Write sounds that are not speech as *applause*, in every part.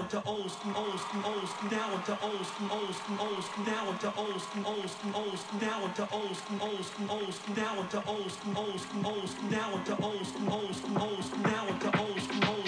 down to old school, old school, old school, down to old school, old school, old school, down to old school, old school, old school, down to old school, old school, old school, down to old school, old school, old school, down to old school, old school, old school, down to old school, old school.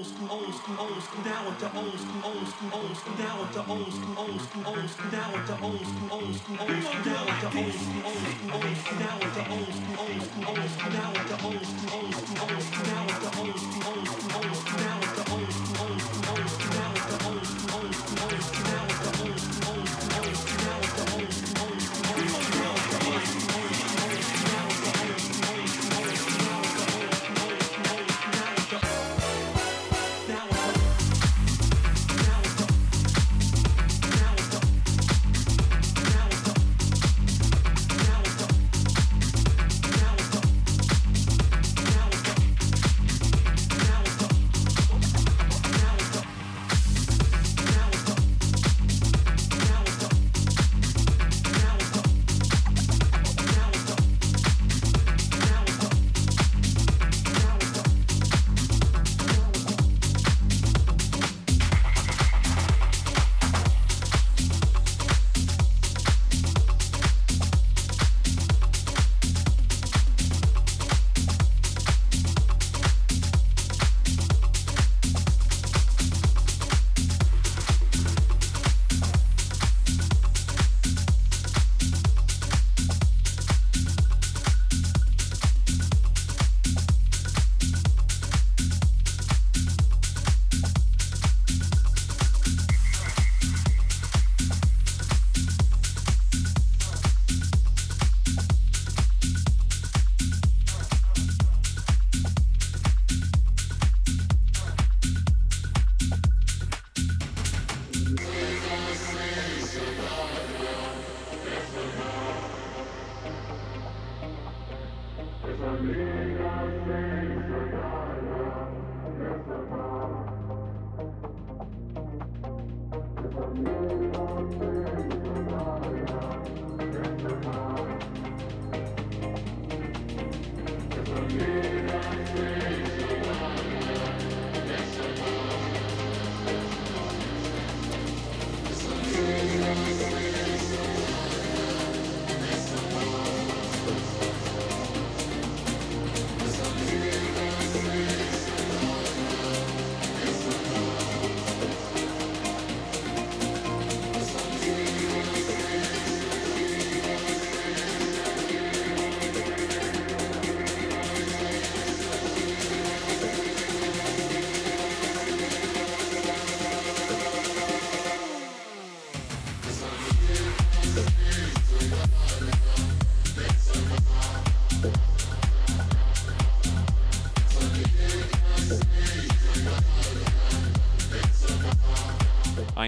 old school, old school, old school, now with the old school, old school, old school, now with the old school, old school, old school, now with the old school, old school, old school, now with the old school, old school, old school, now with the old school, old school, old school, now with the old school, old school, old school.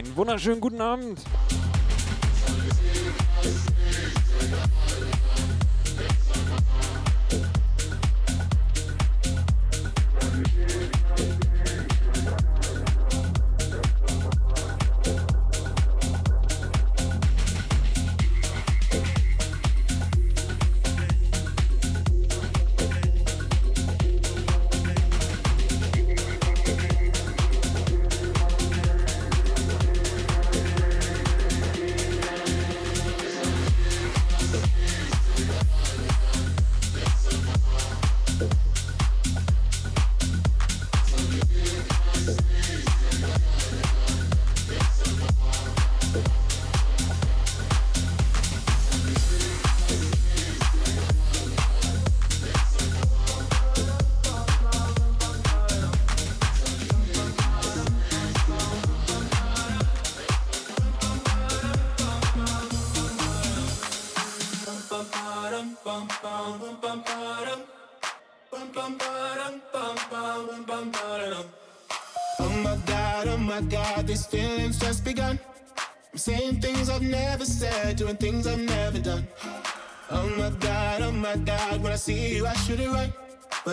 Einen wunderschönen guten Abend.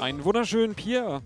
Einen wunderschönen Pierre.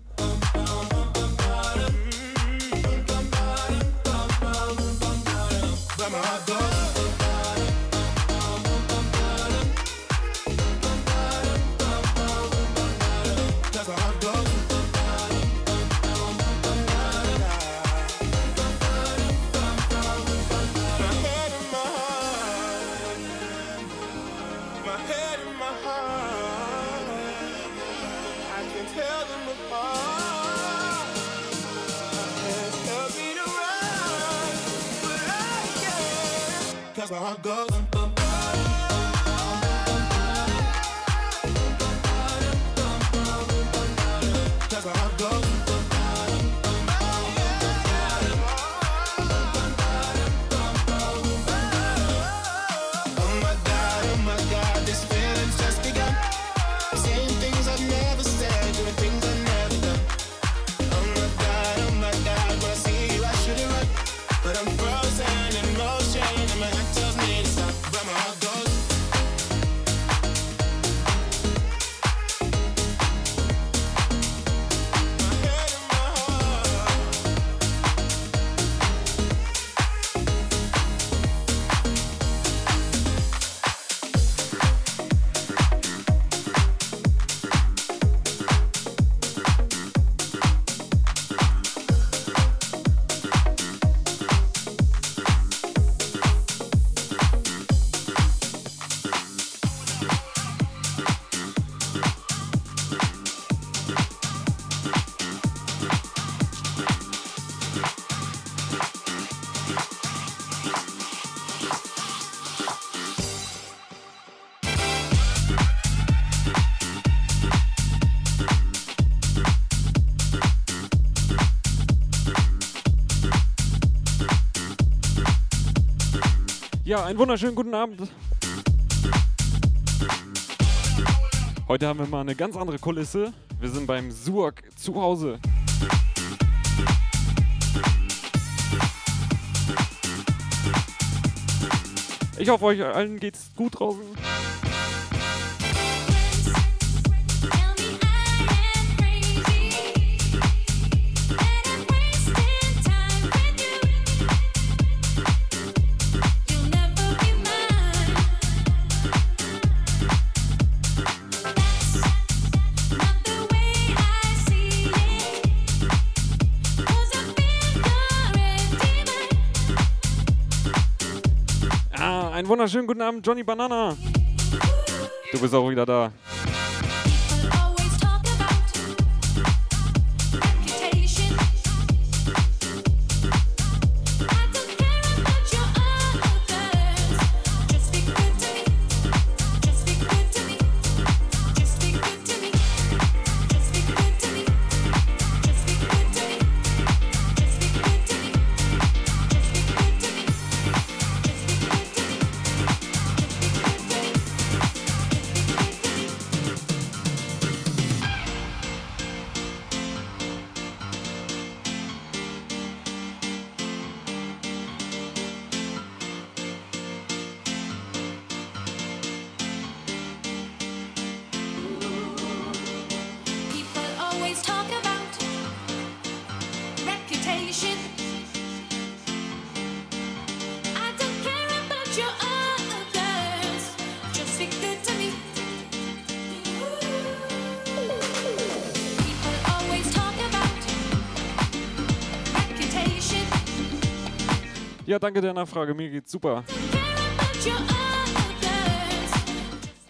Ja, einen wunderschönen guten Abend. Heute haben wir mal eine ganz andere Kulisse. Wir sind beim Suak zu Hause. Ich hoffe, euch allen geht's gut draußen. wunderschönen guten Abend, Johnny Banana. Du bist auch wieder da. danke der Nachfrage. Mir geht's super.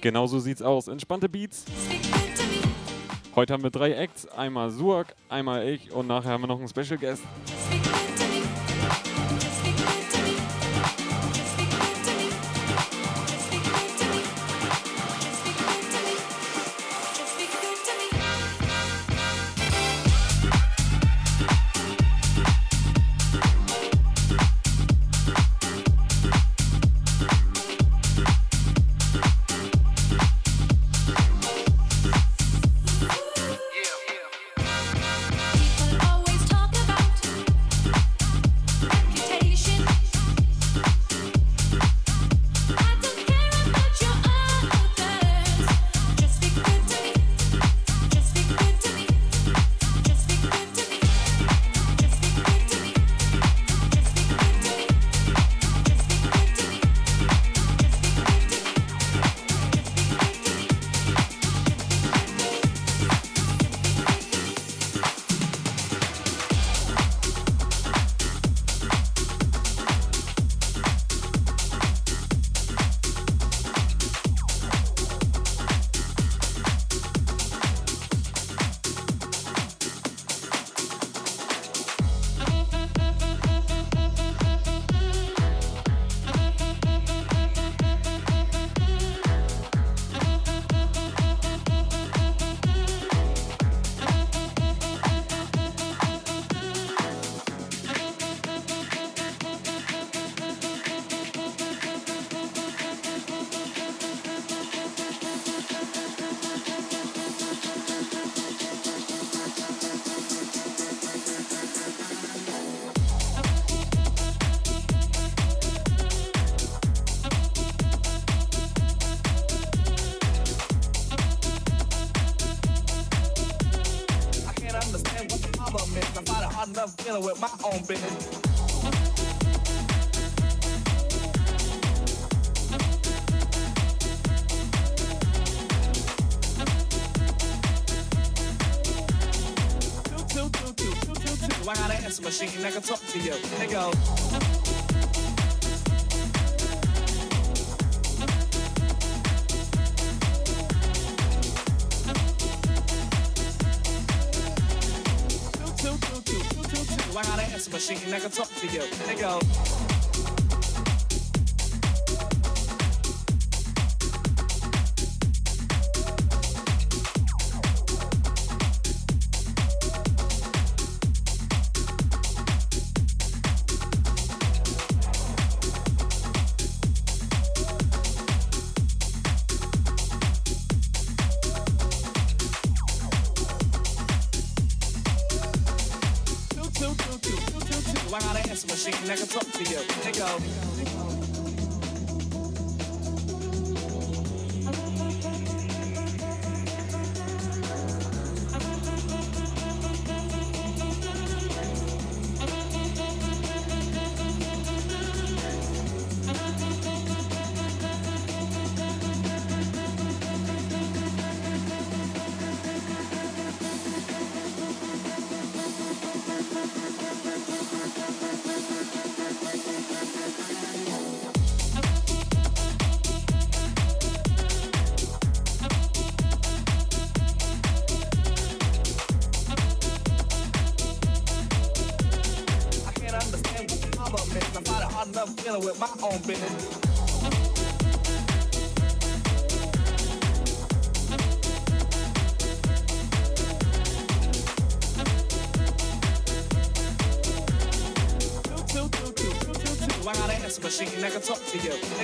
Genau so sieht's aus. Entspannte Beats. Heute haben wir drei Acts. Einmal Suak, einmal ich und nachher haben wir noch einen Special Guest.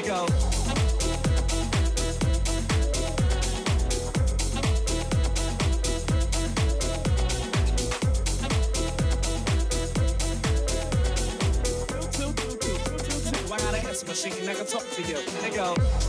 go. I got an answer machine, I can talk to you. Hey, go.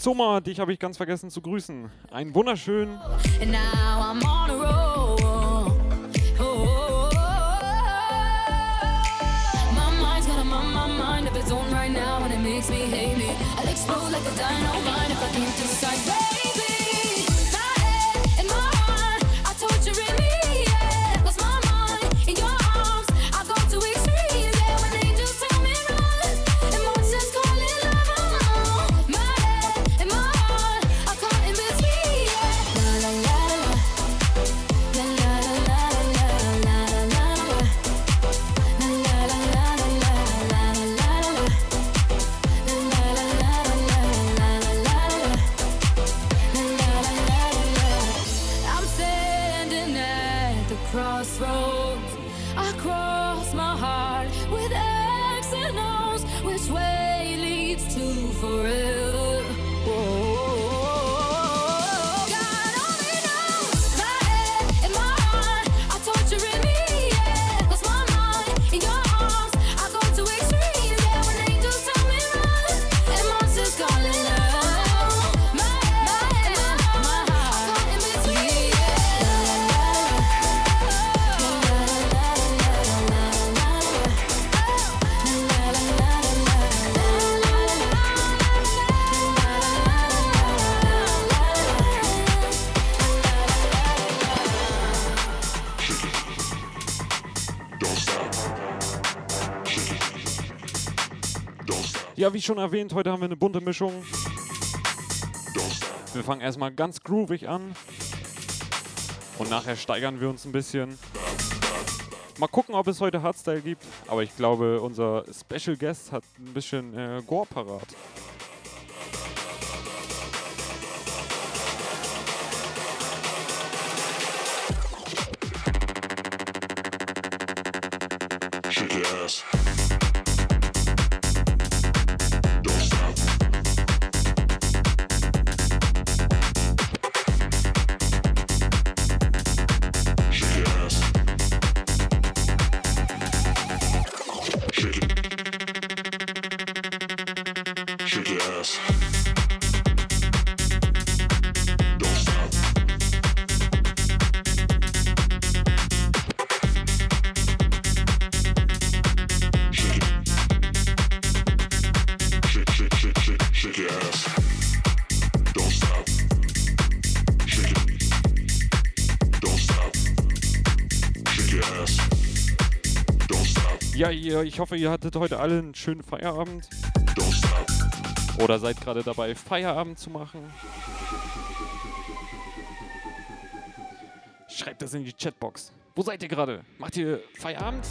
Zummer, dich habe ich ganz vergessen zu grüßen. Einen wunderschönen. Explode like a dynamite if I can't decide. wie schon erwähnt, heute haben wir eine bunte Mischung. Wir fangen erstmal ganz groovig an. Und nachher steigern wir uns ein bisschen. Mal gucken, ob es heute Hardstyle gibt. Aber ich glaube, unser Special Guest hat ein bisschen äh, Gore parat. Ich hoffe, ihr hattet heute alle einen schönen Feierabend. Oder seid gerade dabei, Feierabend zu machen. Schreibt das in die Chatbox. Wo seid ihr gerade? Macht ihr Feierabend?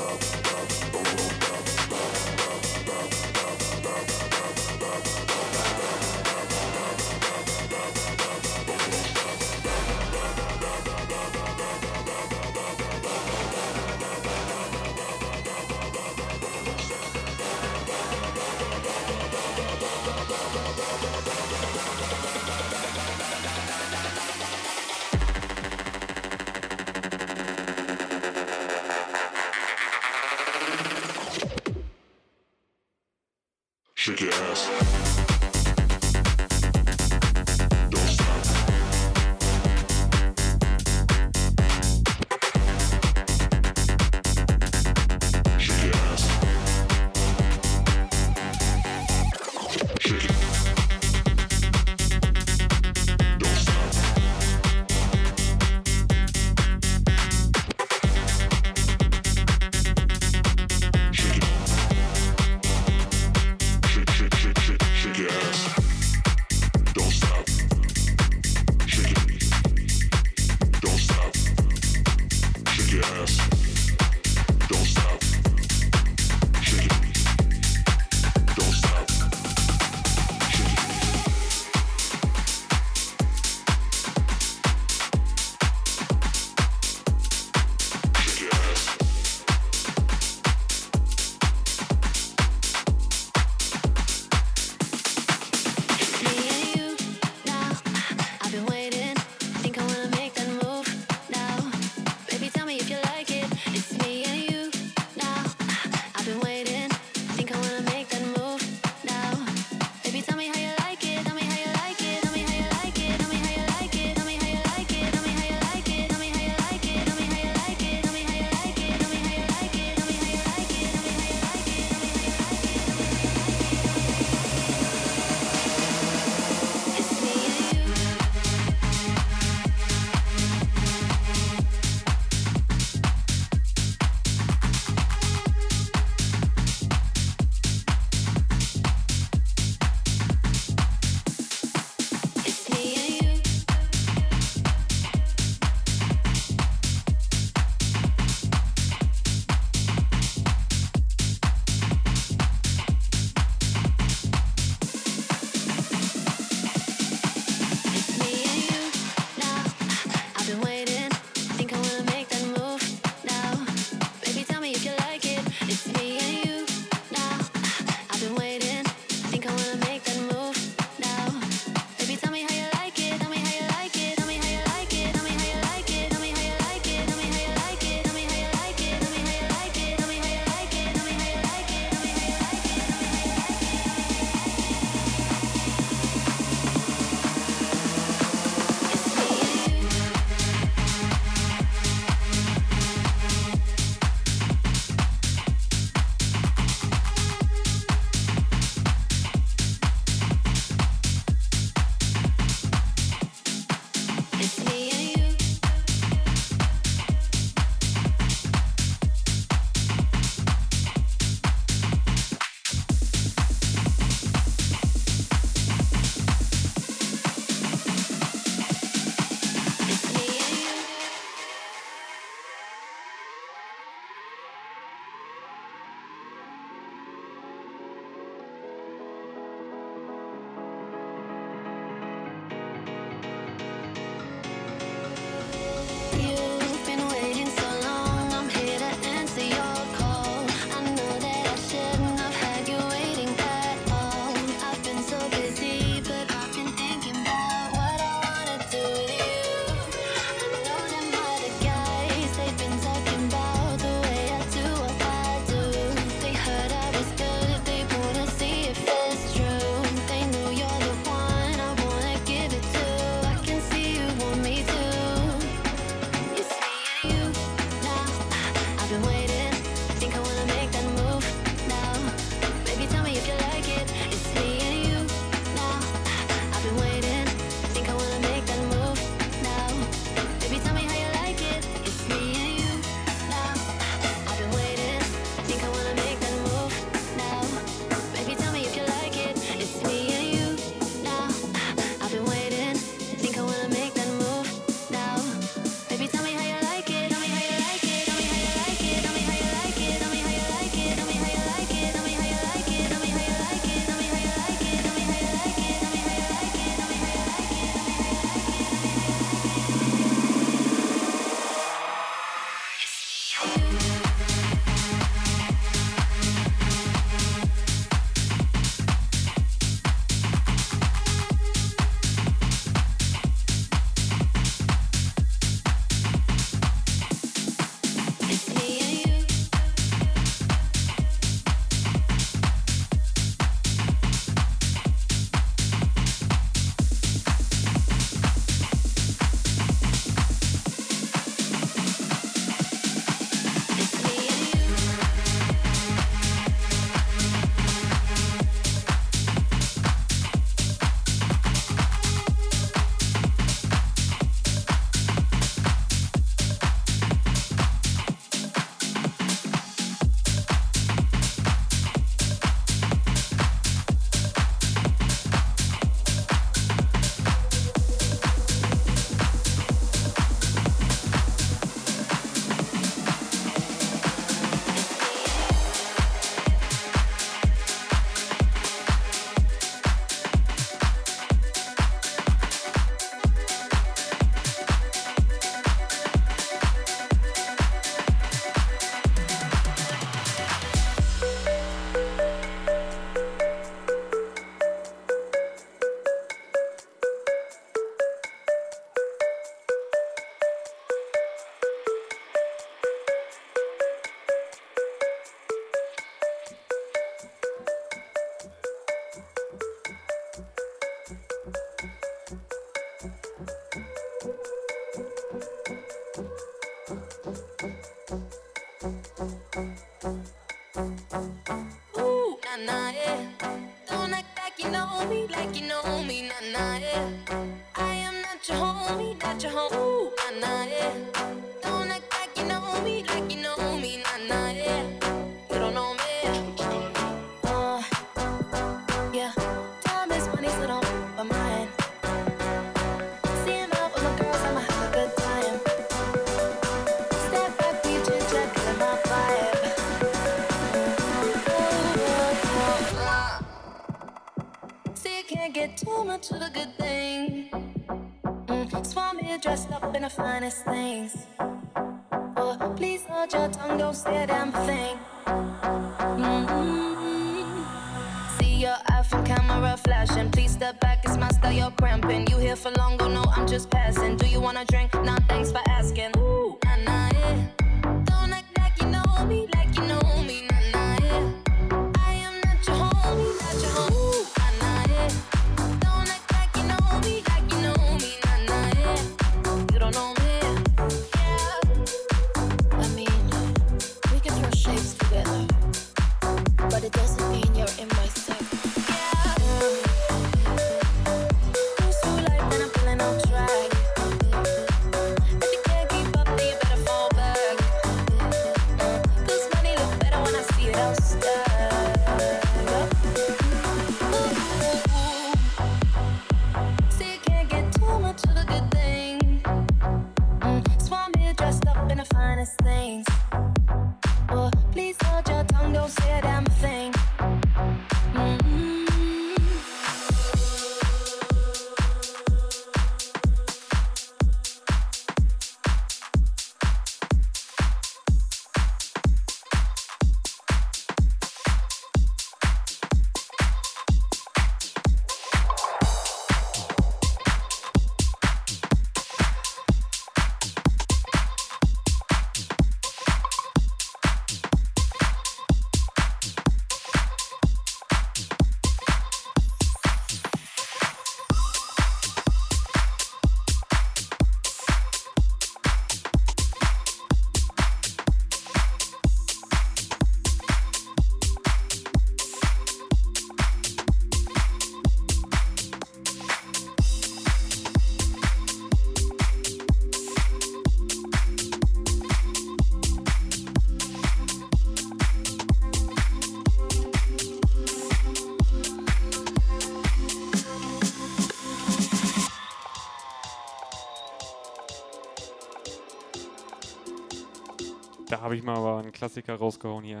Habe ich mal aber einen Klassiker rausgehauen hier.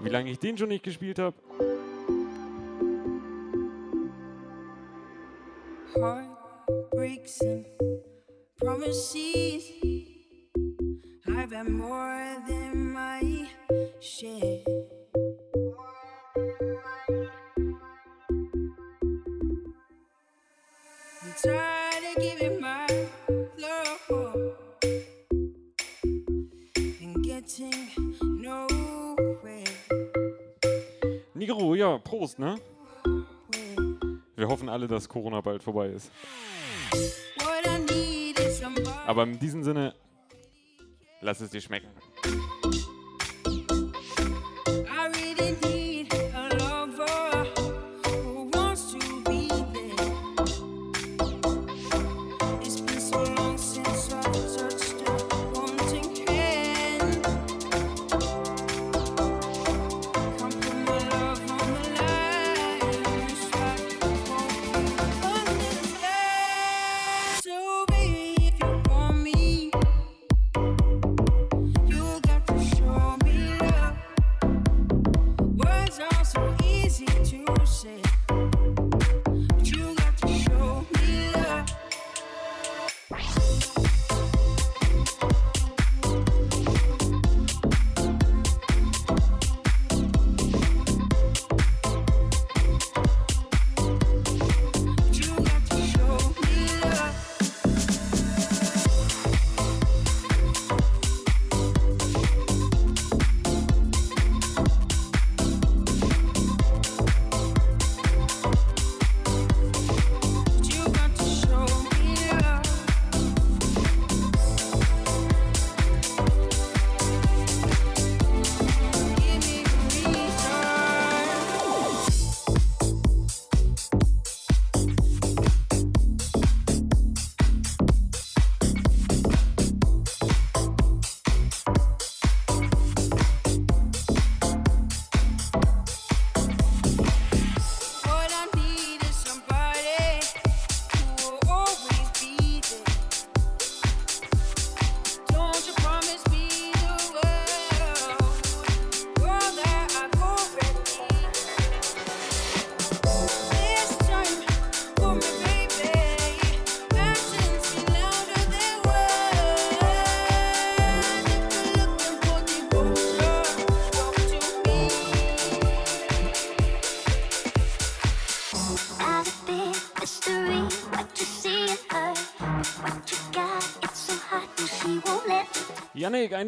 Wie lange ich den schon nicht gespielt habe. dass Corona bald vorbei ist. Aber in diesem Sinne, lass es dir schmecken.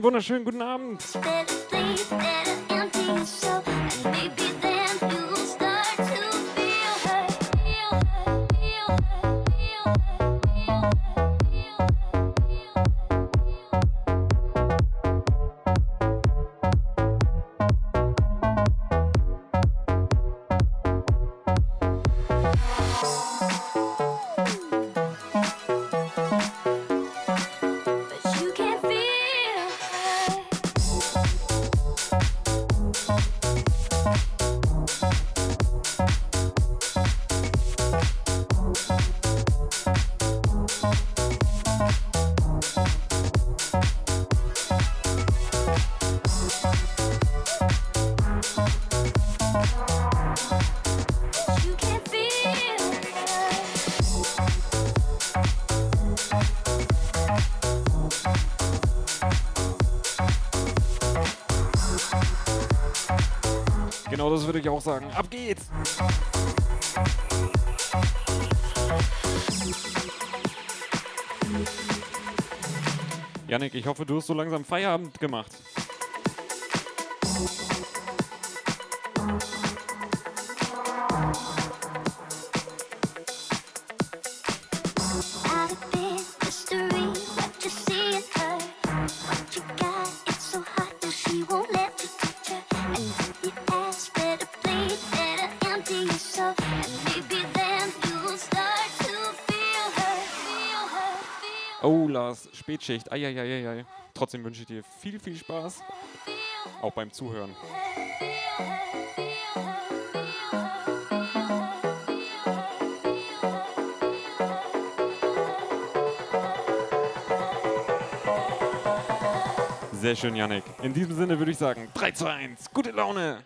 Einen wunderschönen guten Abend. das würde ich auch sagen. Ab geht's! Janik, ich hoffe, du hast so langsam Feierabend gemacht. Spätschicht. Eieieiei. Trotzdem wünsche ich dir viel, viel Spaß. Auch beim Zuhören. Sehr schön, Yannick. In diesem Sinne würde ich sagen, 3, 2, 1, gute Laune!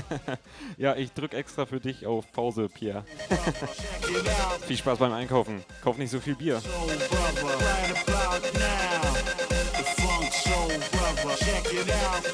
*laughs* ja, ich drück extra für dich auf Pause, Pierre. *laughs* viel Spaß beim Einkaufen. Kauf nicht so viel Bier. Check it out.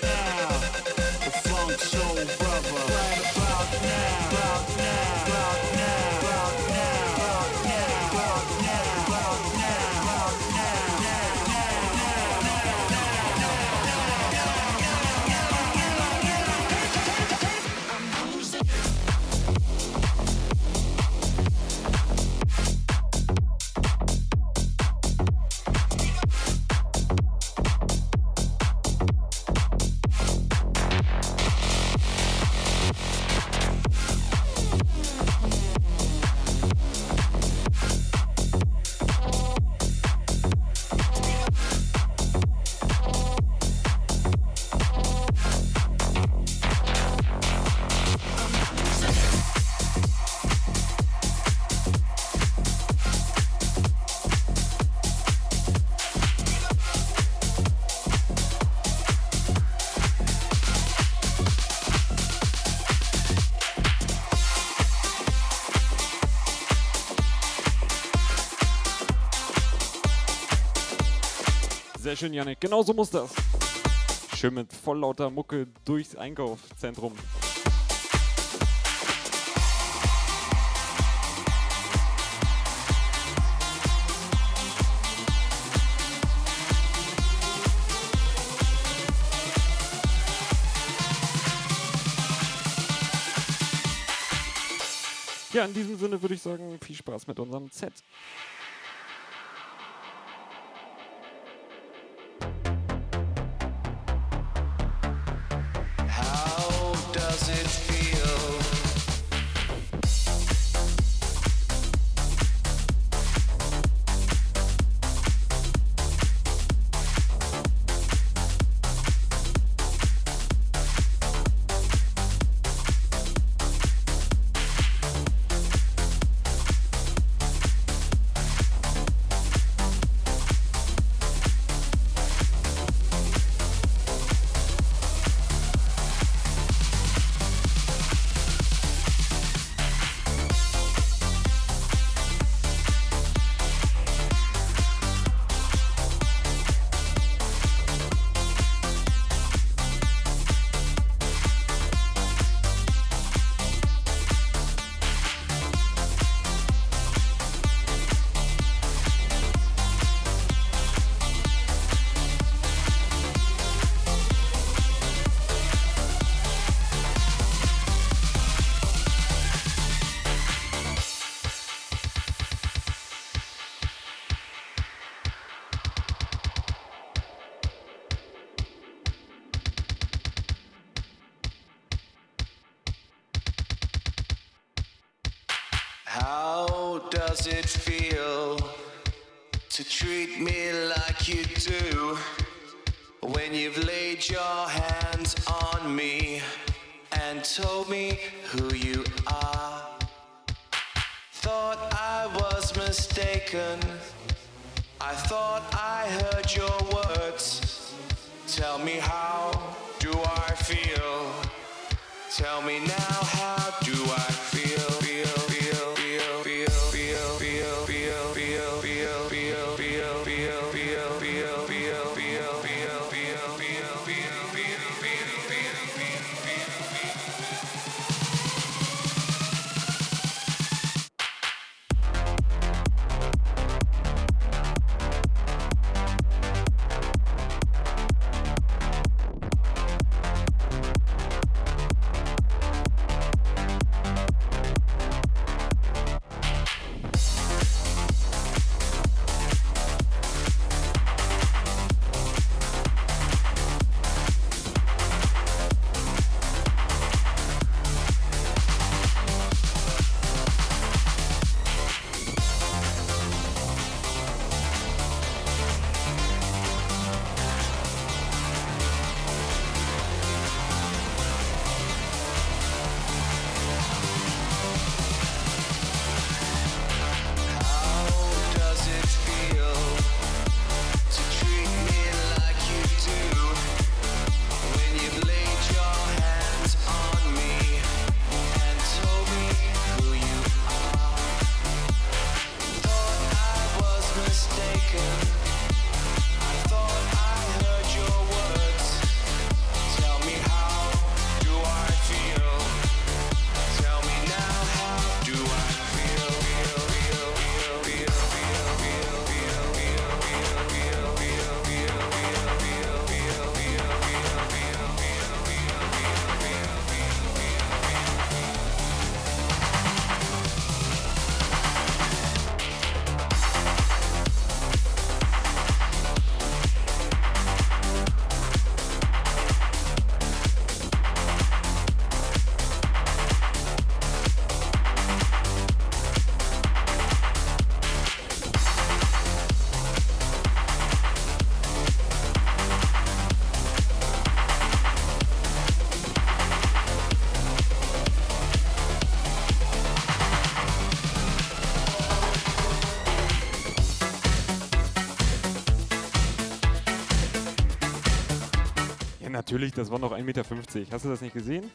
schön, Janik. Genau so muss das. Schön mit voll lauter Mucke durchs Einkaufszentrum. Ja, in diesem Sinne würde ich sagen, viel Spaß mit unserem Set. Natürlich, das war noch 1,50 Meter. Hast du das nicht gesehen?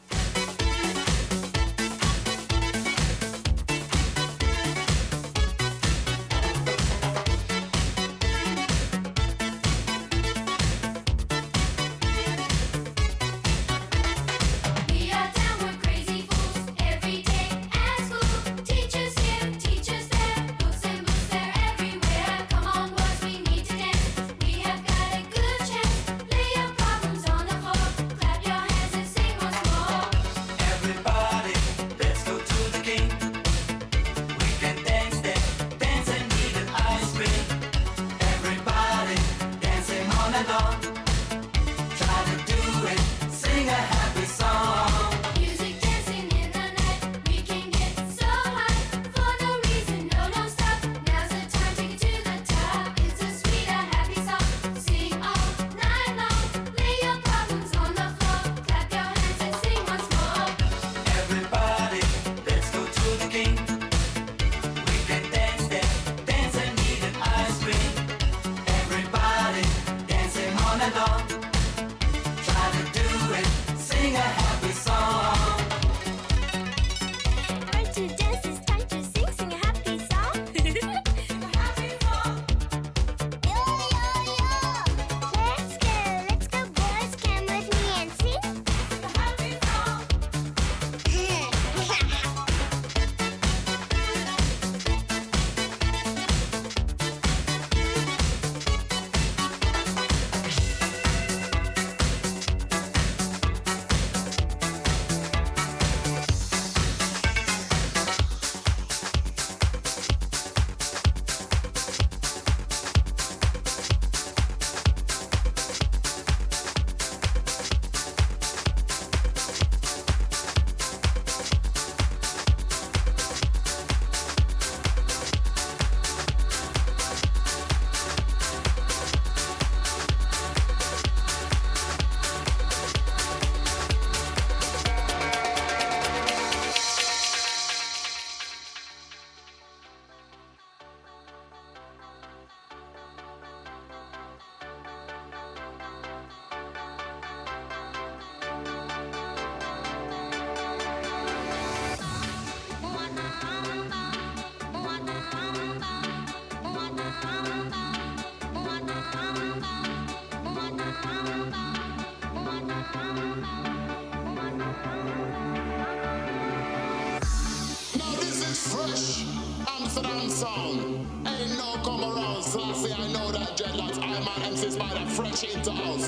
watching dolls.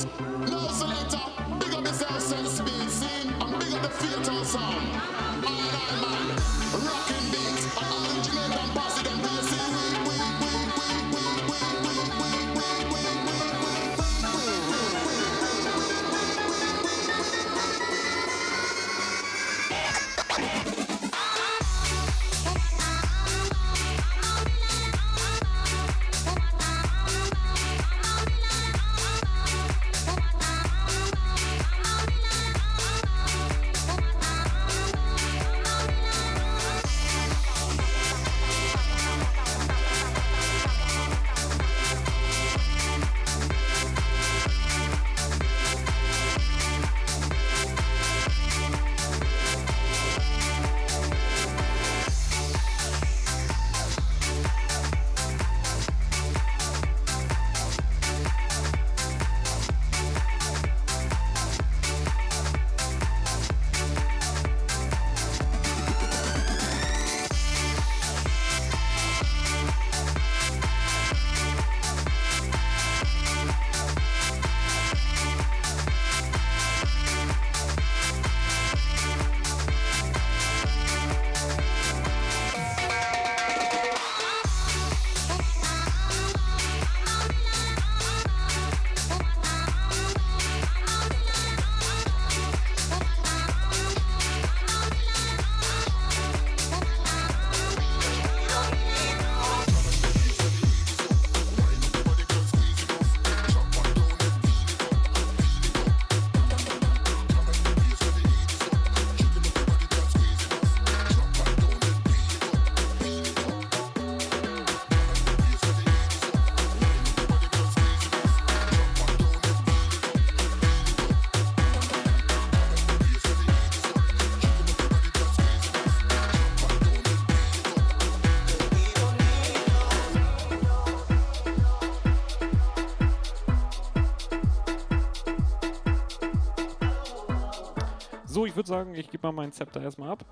ich würde sagen, ich gebe mal meinen Zepter erstmal ab.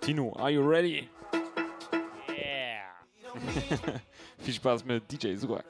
Tino, are you ready? Yeah! *laughs* Viel Spaß mit DJ Surak.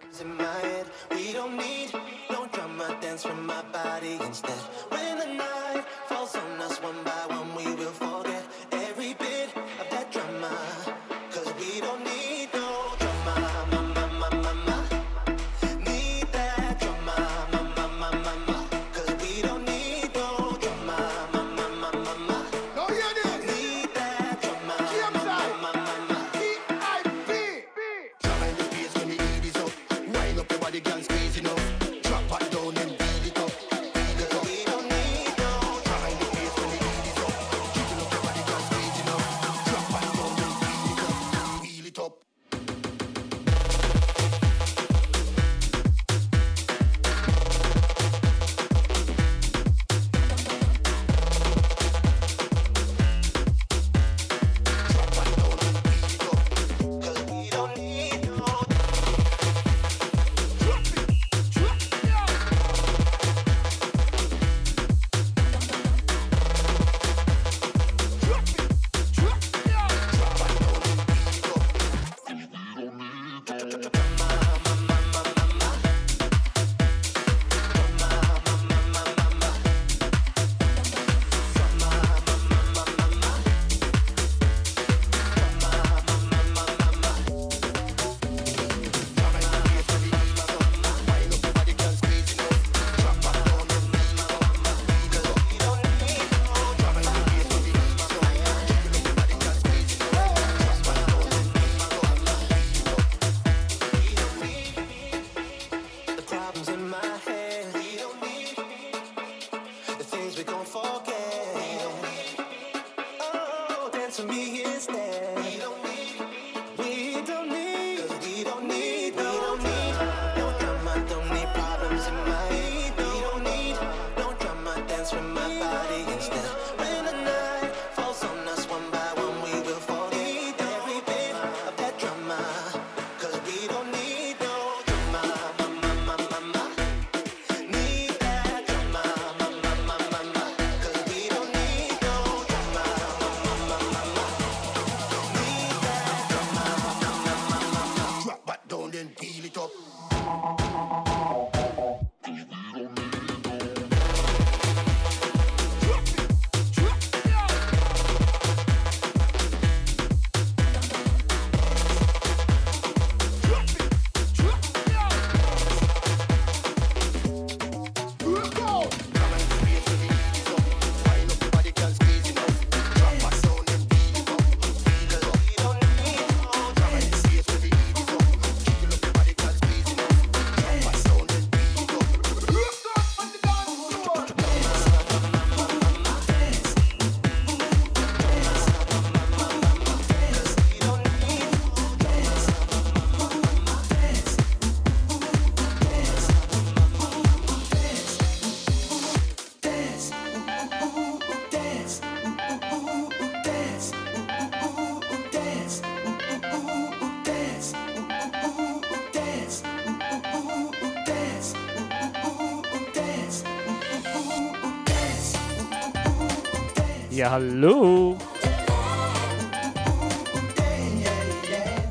Ja, hallo.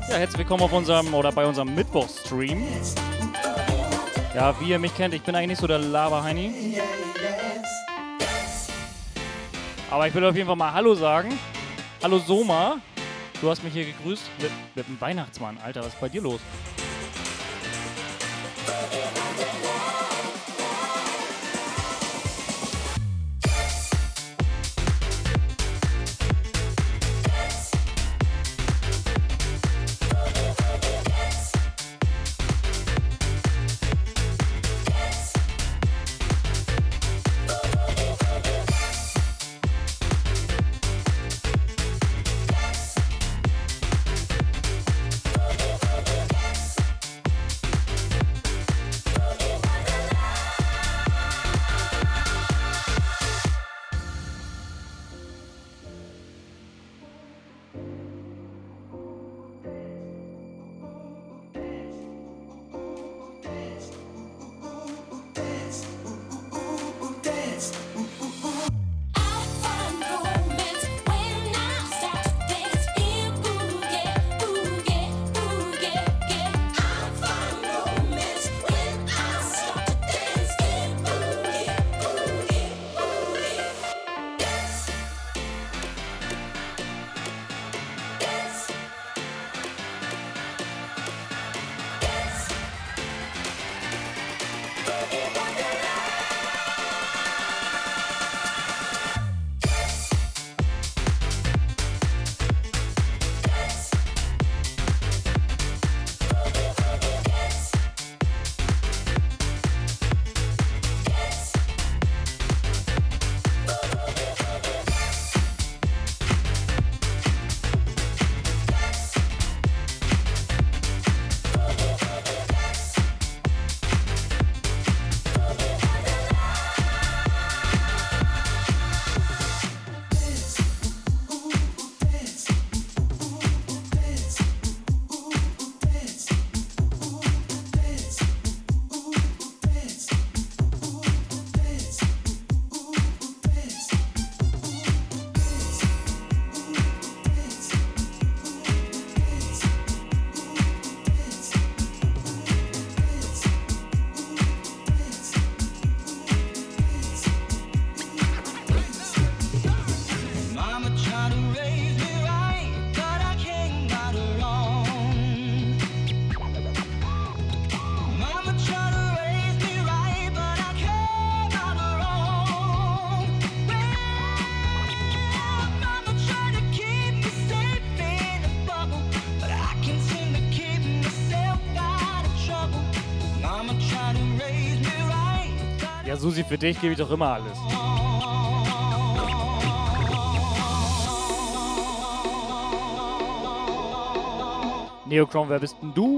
Ja, herzlich willkommen auf unserem oder bei unserem Mittwochstream. Ja, wie ihr mich kennt, ich bin eigentlich nicht so der Laberheini. Aber ich will auf jeden Fall mal Hallo sagen. Hallo Soma, du hast mich hier gegrüßt mit, mit dem Weihnachtsmann. Alter, was ist bei dir los? Susi, für dich gebe ich doch immer alles. Neochrome, wer bist denn du?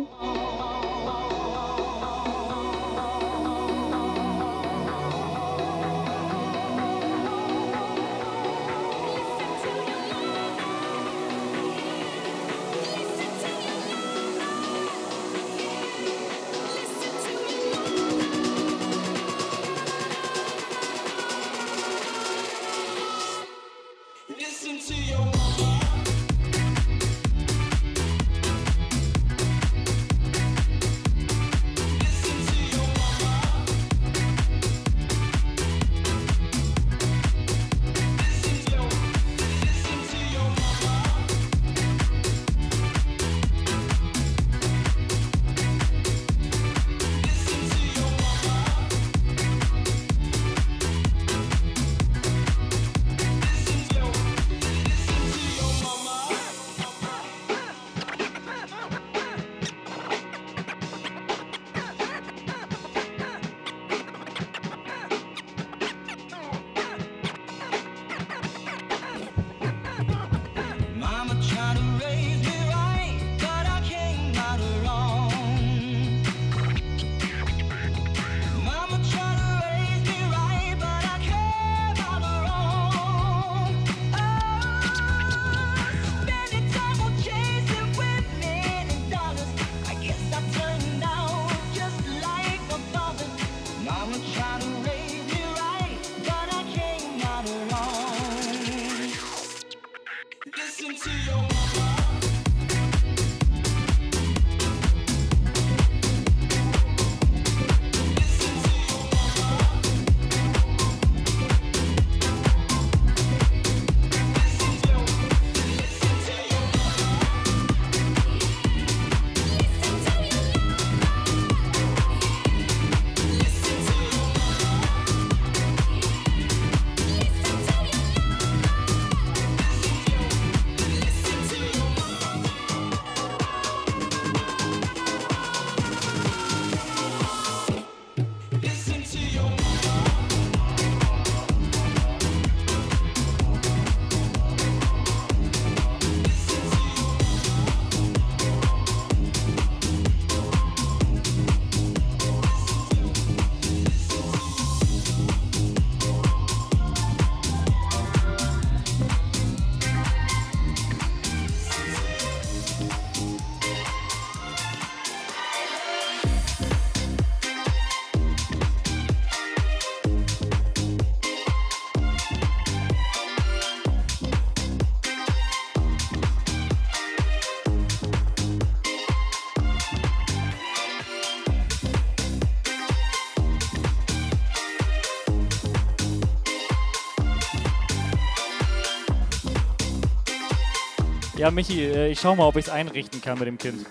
Ja, Michi, äh, ich schau mal, ob ich es einrichten kann mit dem Kind.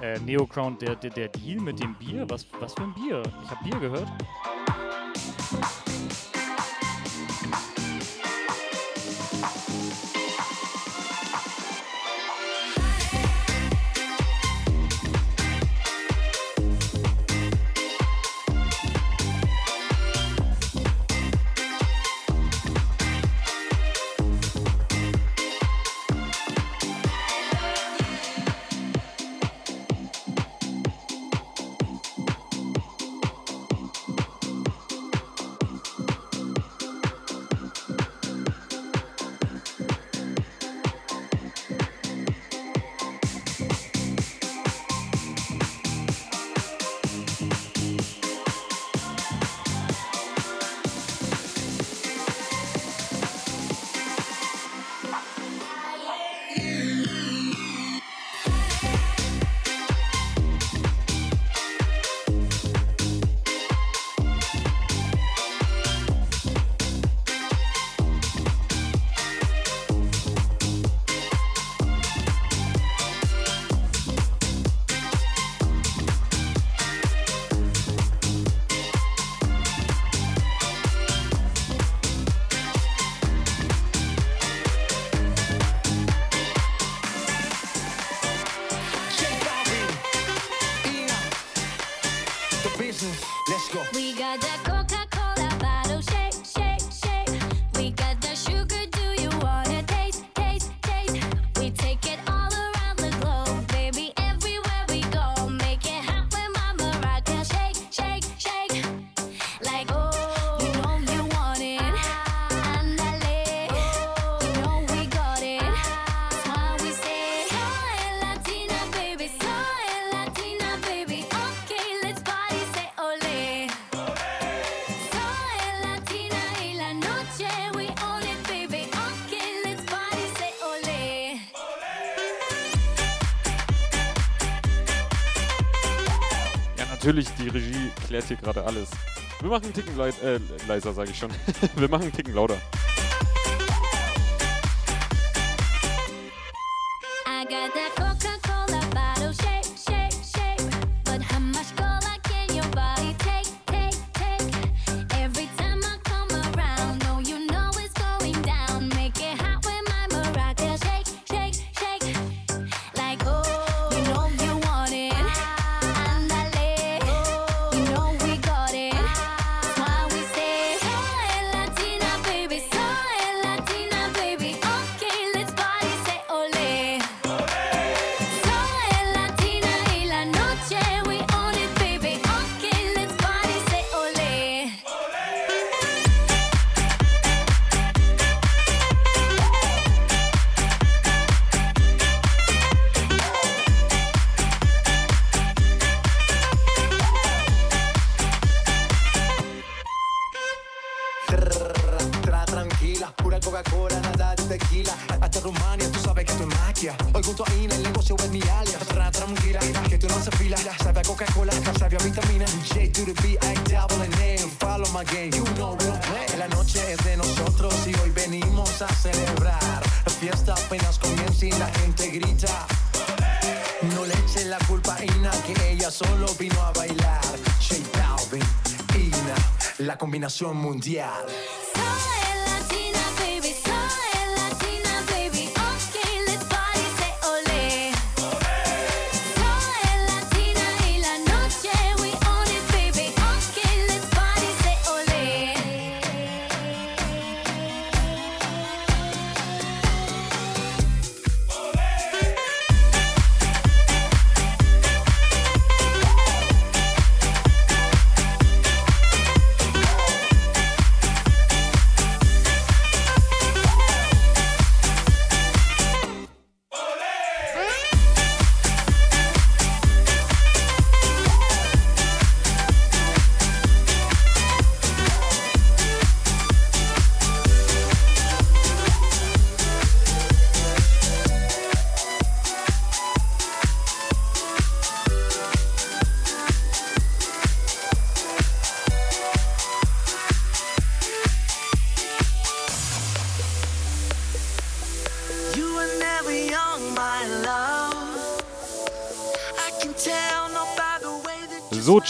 Äh, Neocrown, der, der, der Deal mit dem Bier? Was, was für ein Bier? Ich habe Bier gehört. Natürlich, die Regie klärt hier gerade alles. Wir machen einen Ticken leid, äh, leiser, sage ich schon. *laughs* Wir machen einen Ticken lauter. mundial.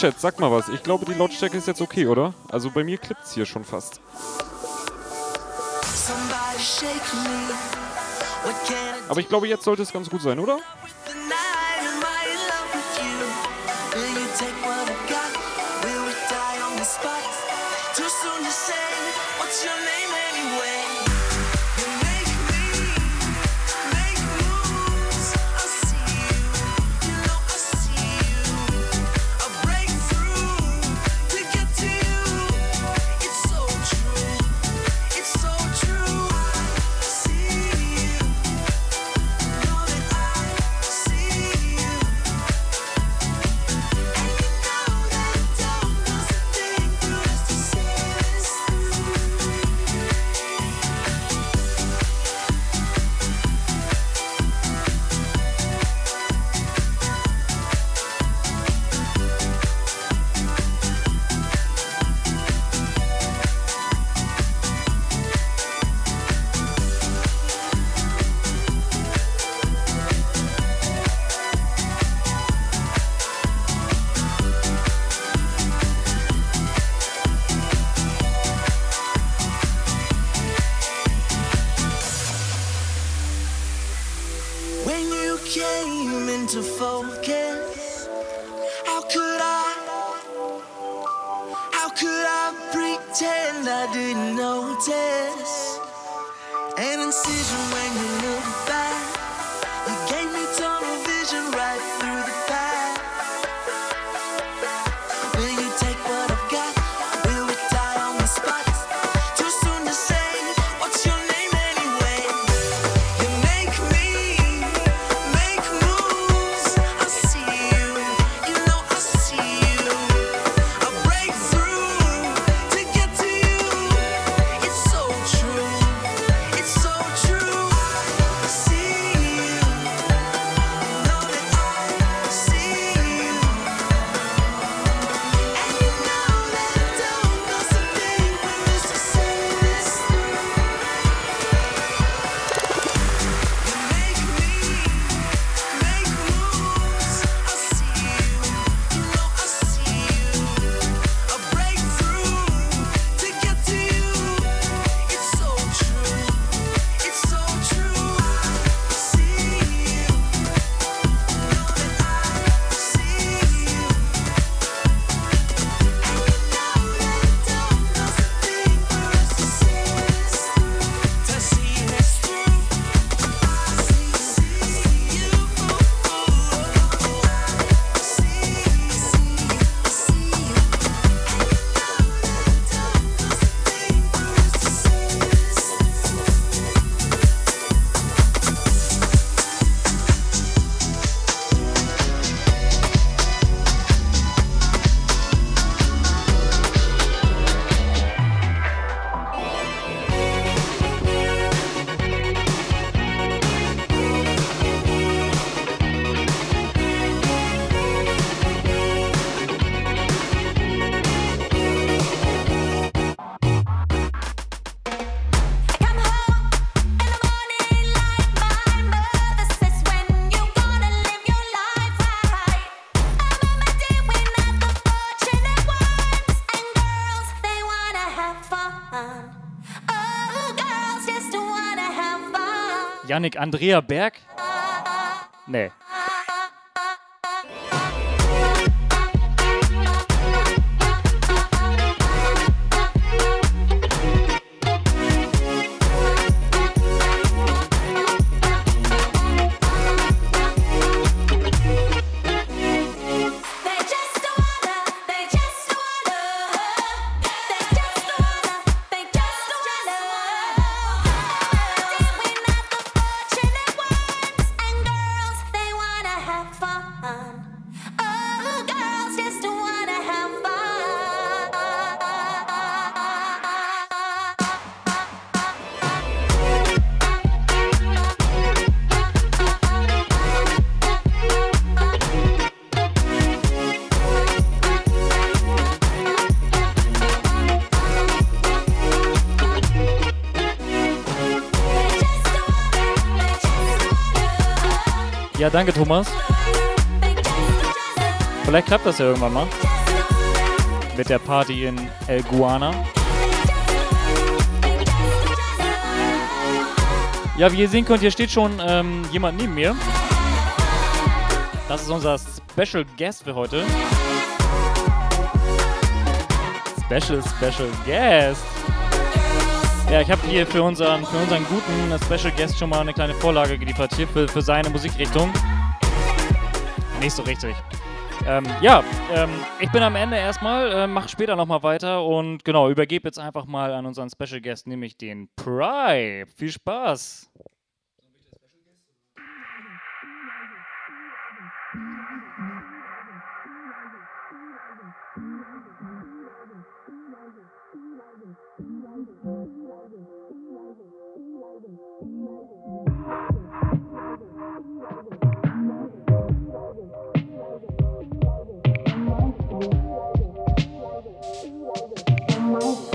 Chat, sag mal was. Ich glaube, die Lautstärke ist jetzt okay, oder? Also bei mir klippt es hier schon fast. Aber ich glaube, jetzt sollte es ganz gut sein, oder? Yannick Andrea Berg? Nee. Danke, Thomas. Vielleicht klappt das ja irgendwann mal. Mit der Party in El Guana. Ja, wie ihr sehen könnt, hier steht schon ähm, jemand neben mir. Das ist unser Special Guest für heute. Special, Special Guest. Ja, ich habe hier für unseren, für unseren guten Special Guest schon mal eine kleine Vorlage geliefert hier für, für seine Musikrichtung. Nicht so richtig. Ähm, ja, ähm, ich bin am Ende erstmal, äh, mach später nochmal weiter und genau, übergebe jetzt einfach mal an unseren Special Guest, nämlich den Pry. Viel Spaß! Oh.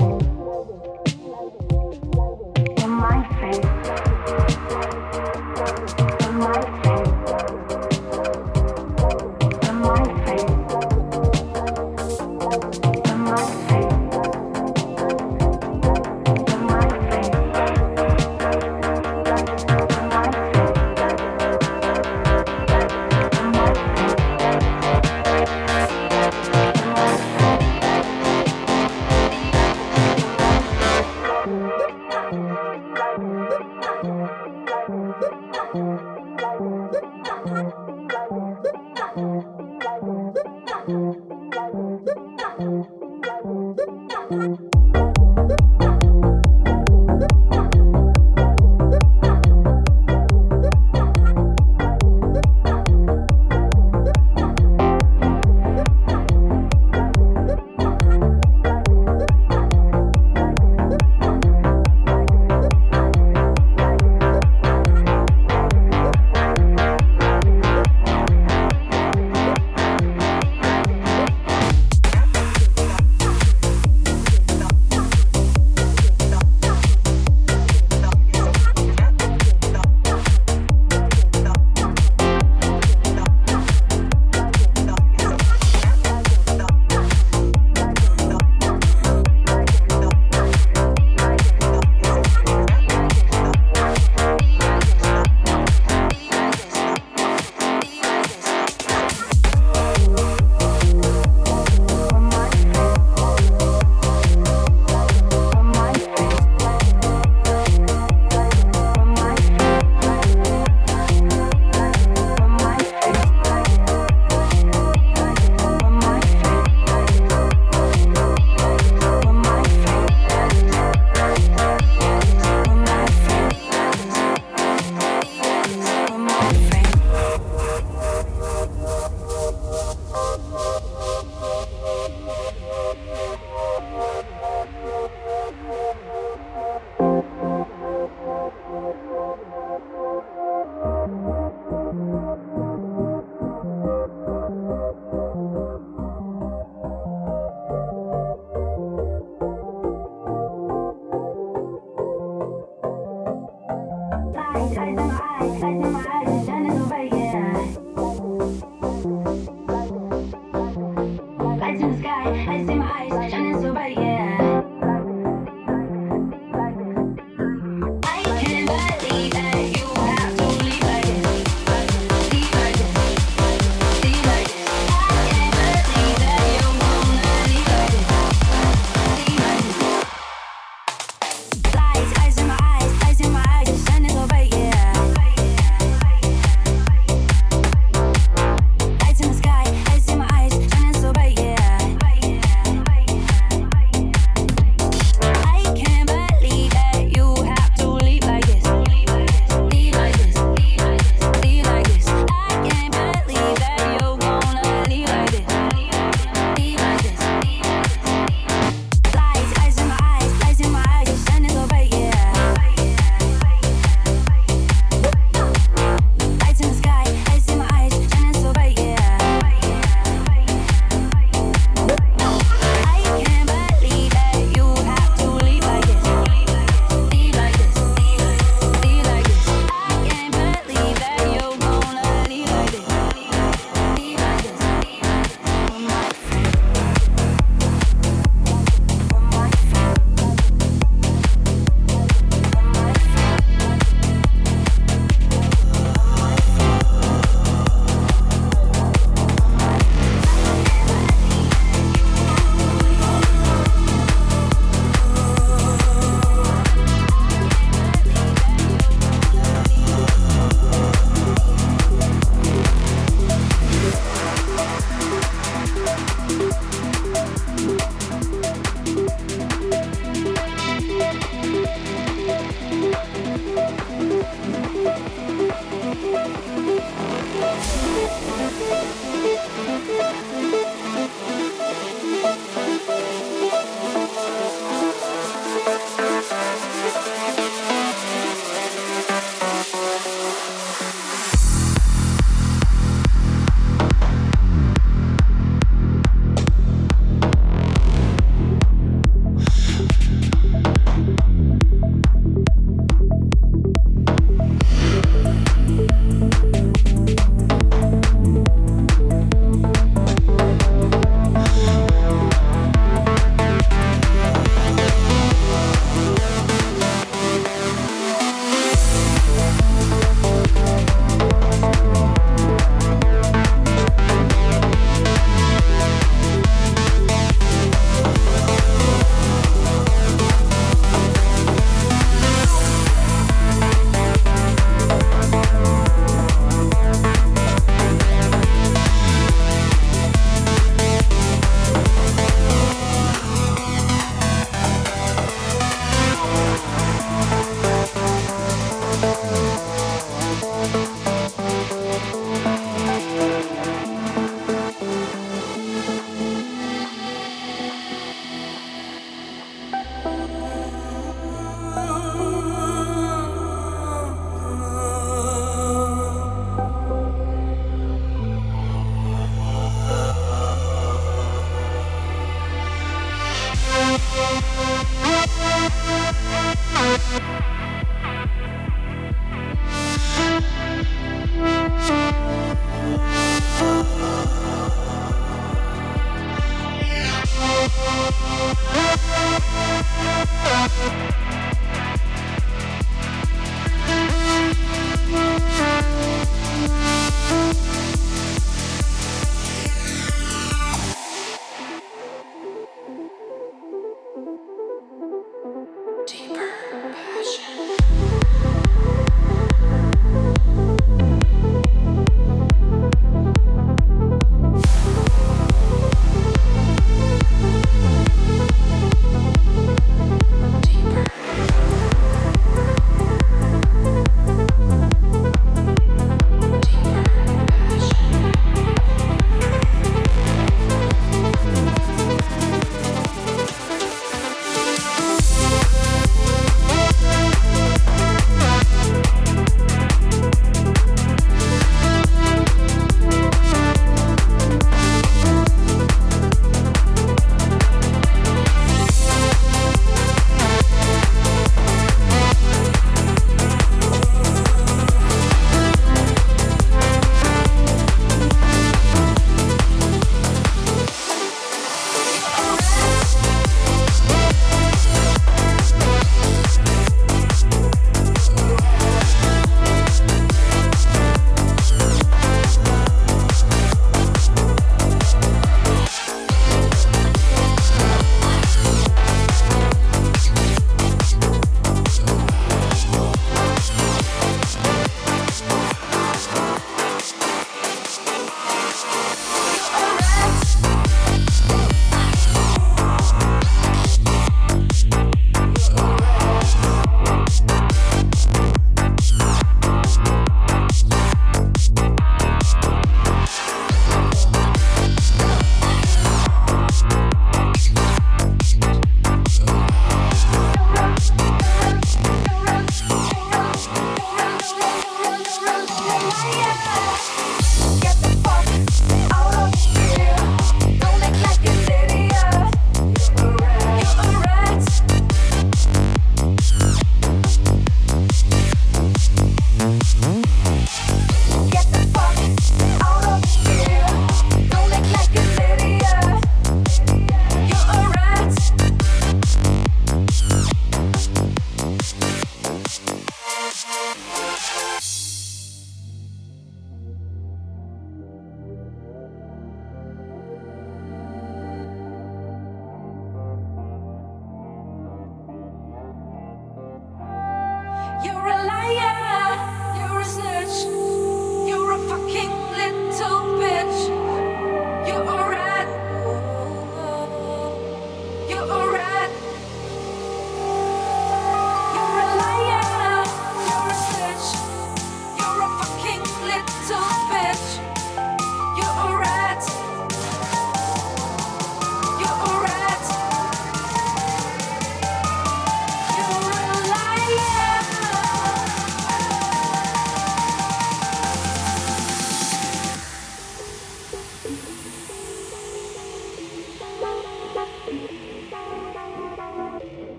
In the sky, lights in my eyes,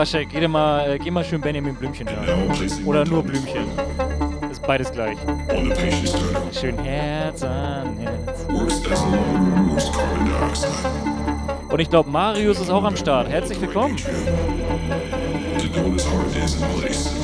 Waschek, geh, mal, äh, geh mal schön Benjamin Blümchen hören. now placing Oder nur Blümchen. Ist beides gleich. Schön Herz an Herz. Und ich glaube, Marius ist auch am Start. Herzlich willkommen. The heart is in place. In place.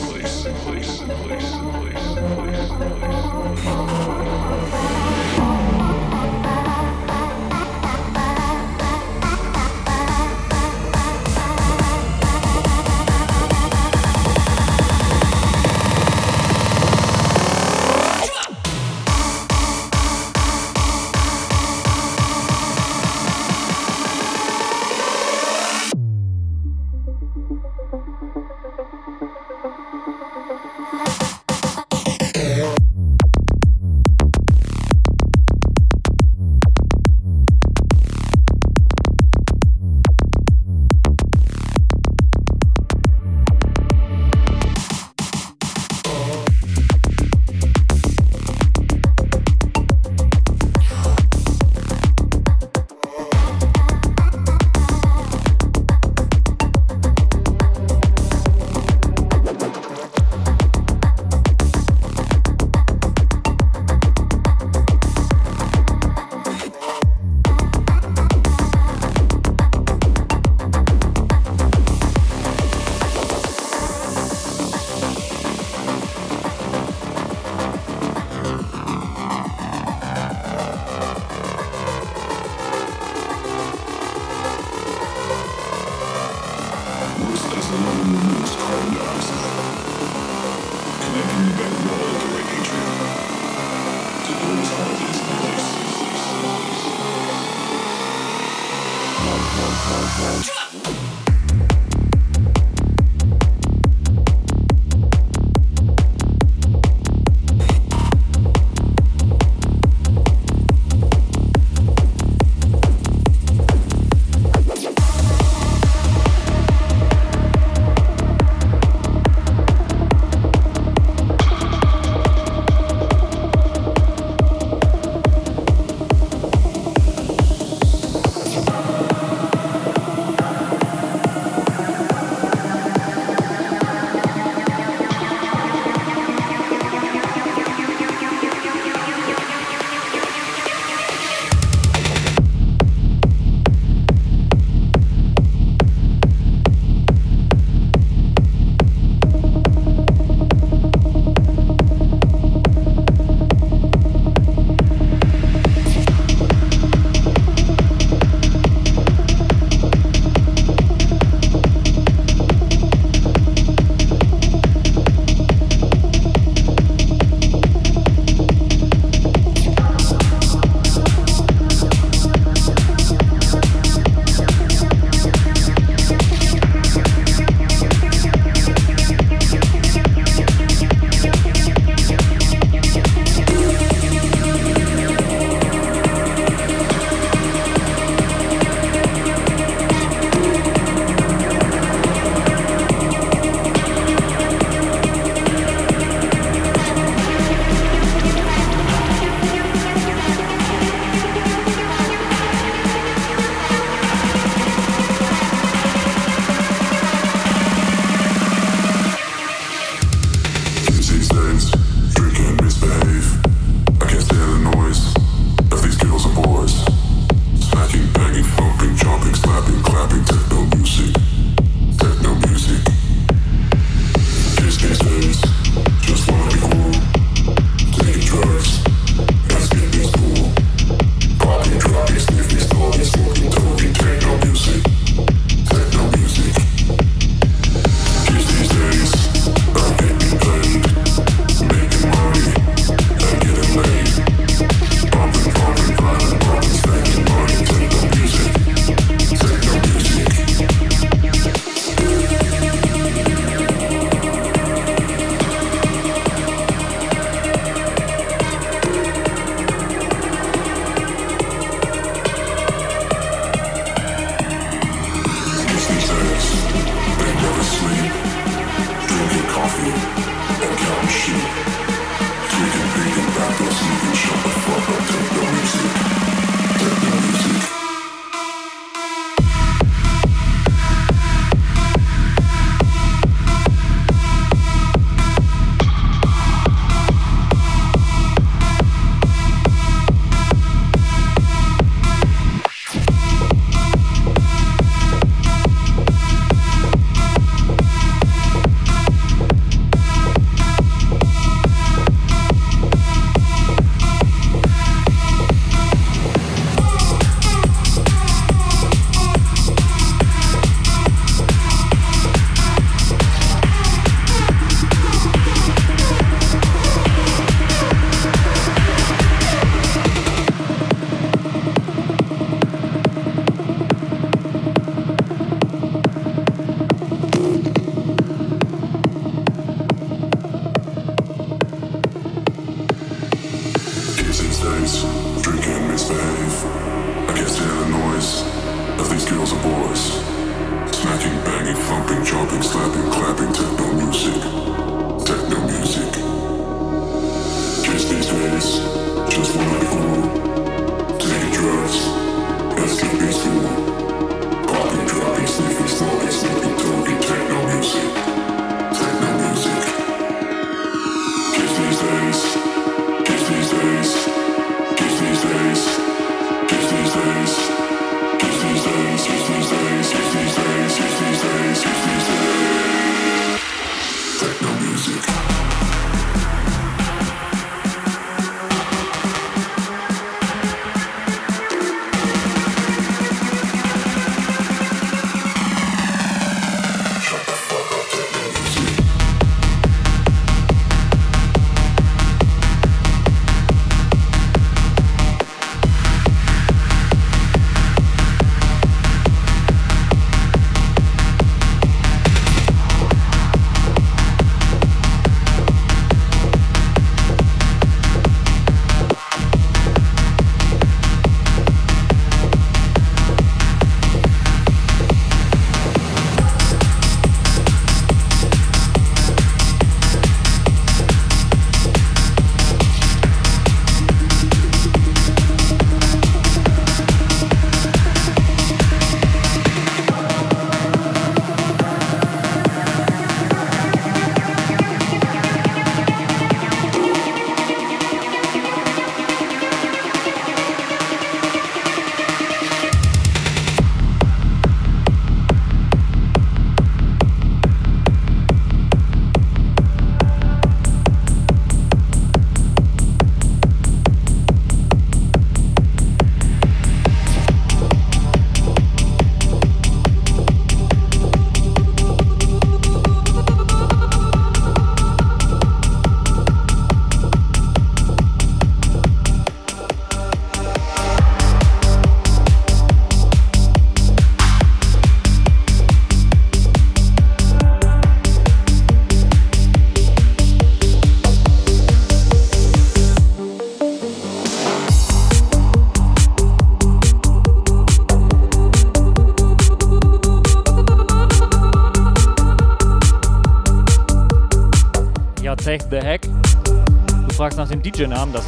DJ-Namen, das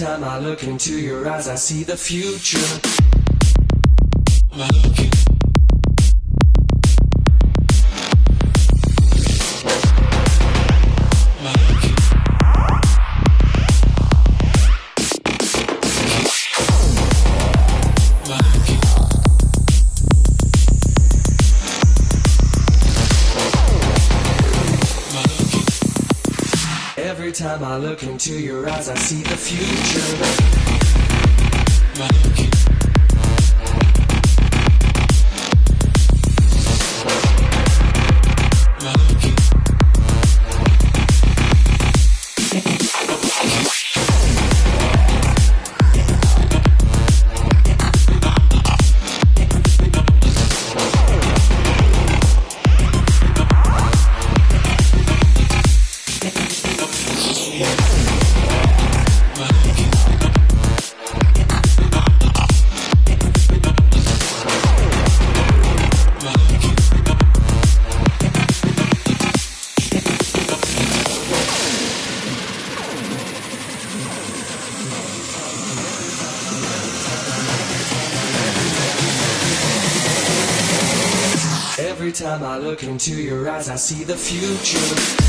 time I look into your eyes, I see the future. I look into your eyes, I see the future. Eyes, I see the future.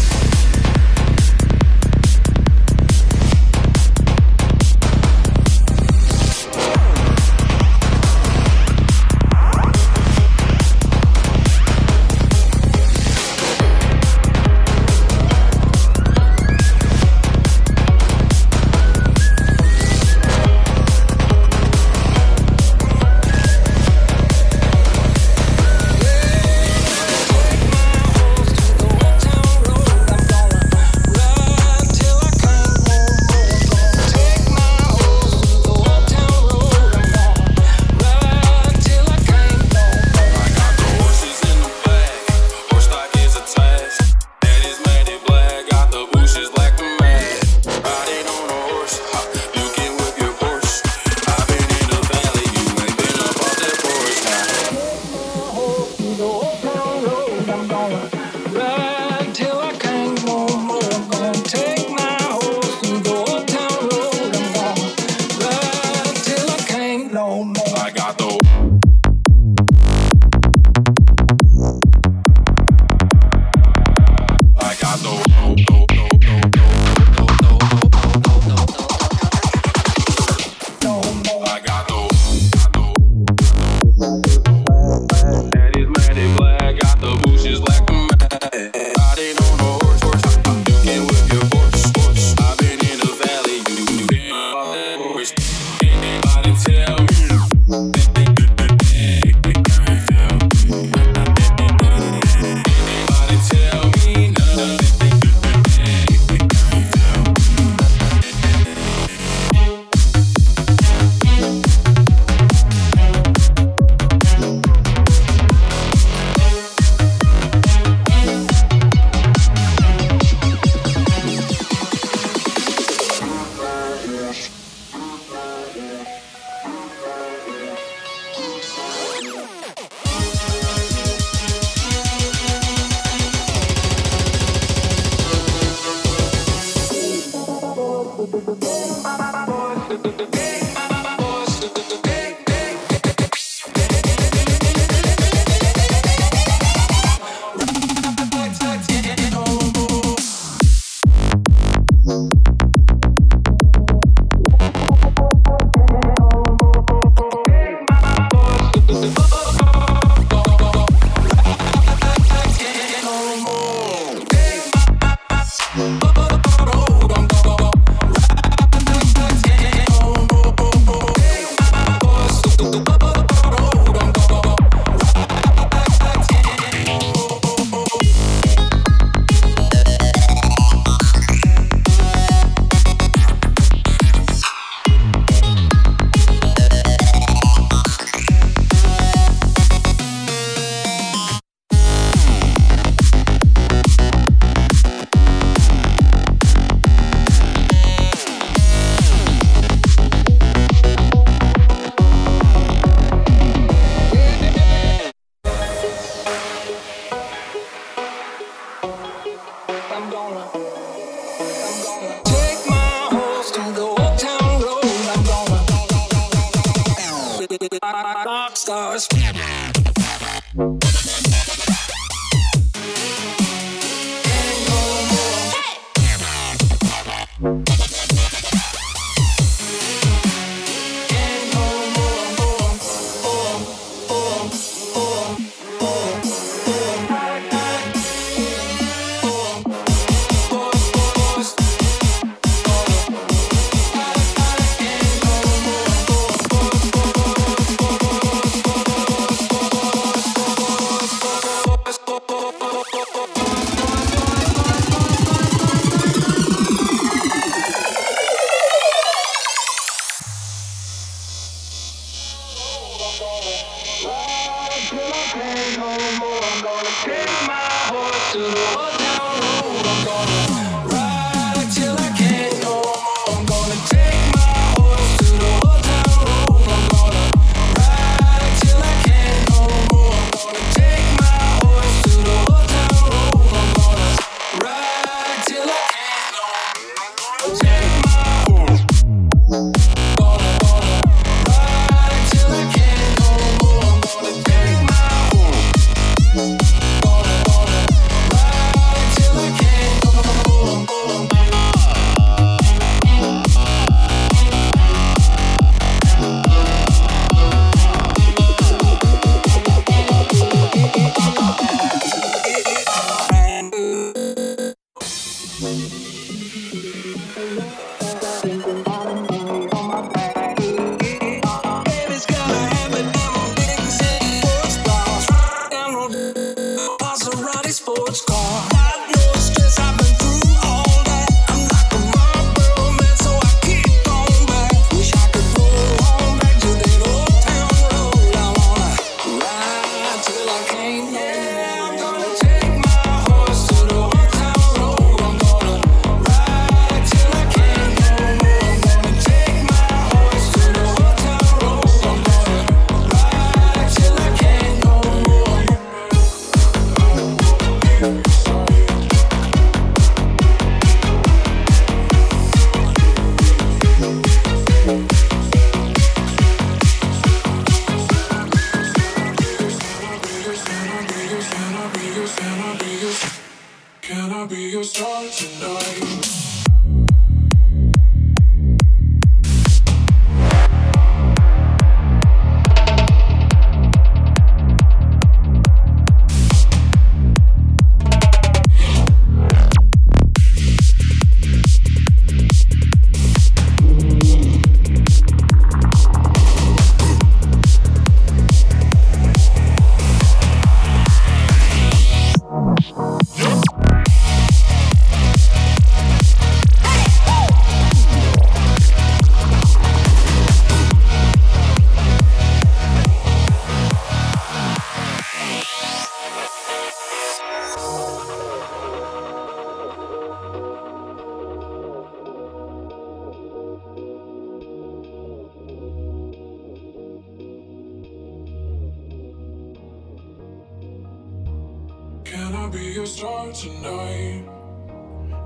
Can I be your star tonight?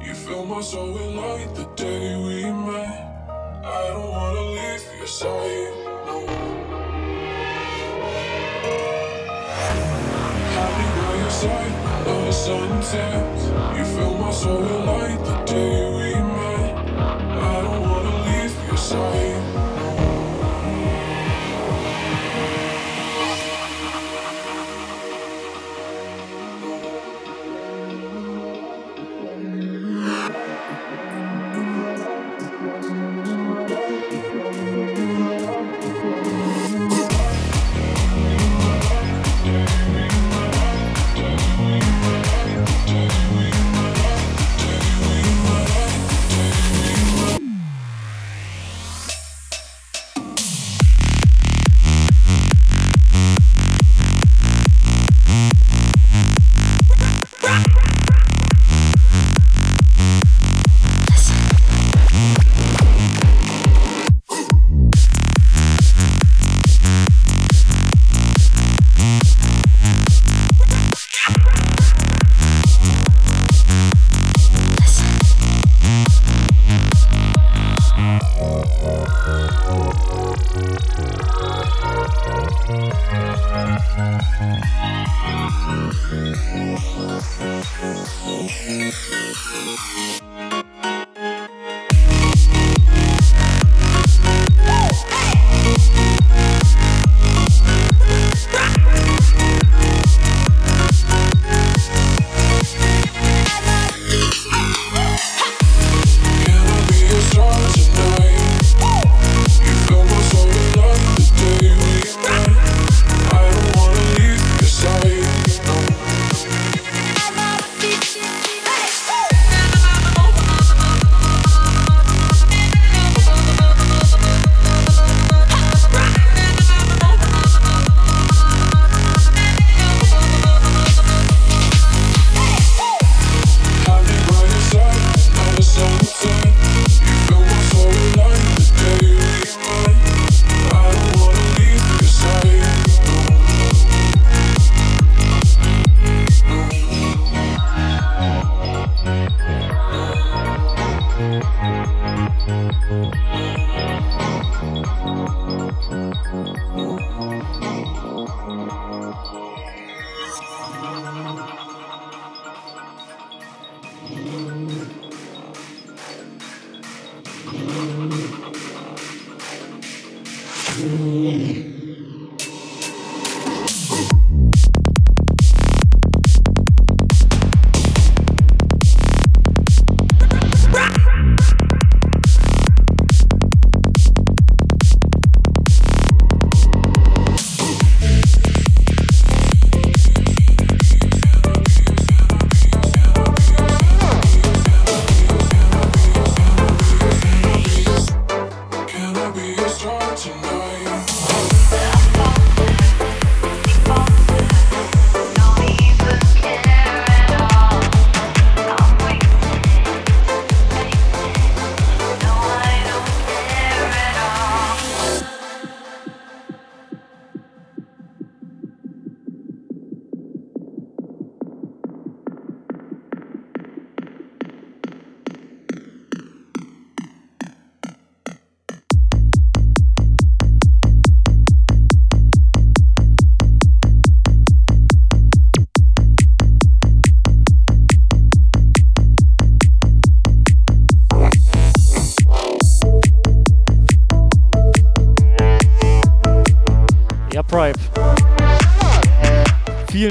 You fill my soul with light the day we met. I don't wanna leave your side. No. Happy by your side, under the sunset. You fill my soul with light the day we met. I don't wanna leave your side.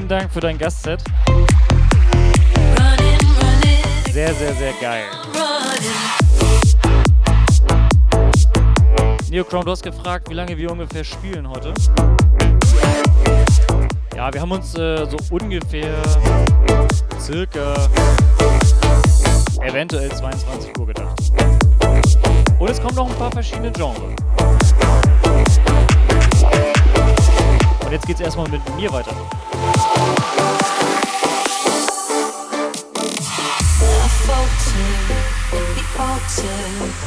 Vielen Dank für dein Gastset. Sehr, sehr, sehr geil. Neocrown, du hast gefragt, wie lange wir ungefähr spielen heute. Ja, wir haben uns äh, so ungefähr circa eventuell 22 Uhr gedacht. Und es kommen noch ein paar verschiedene Genres. Und jetzt geht's erstmal mit mir weiter. said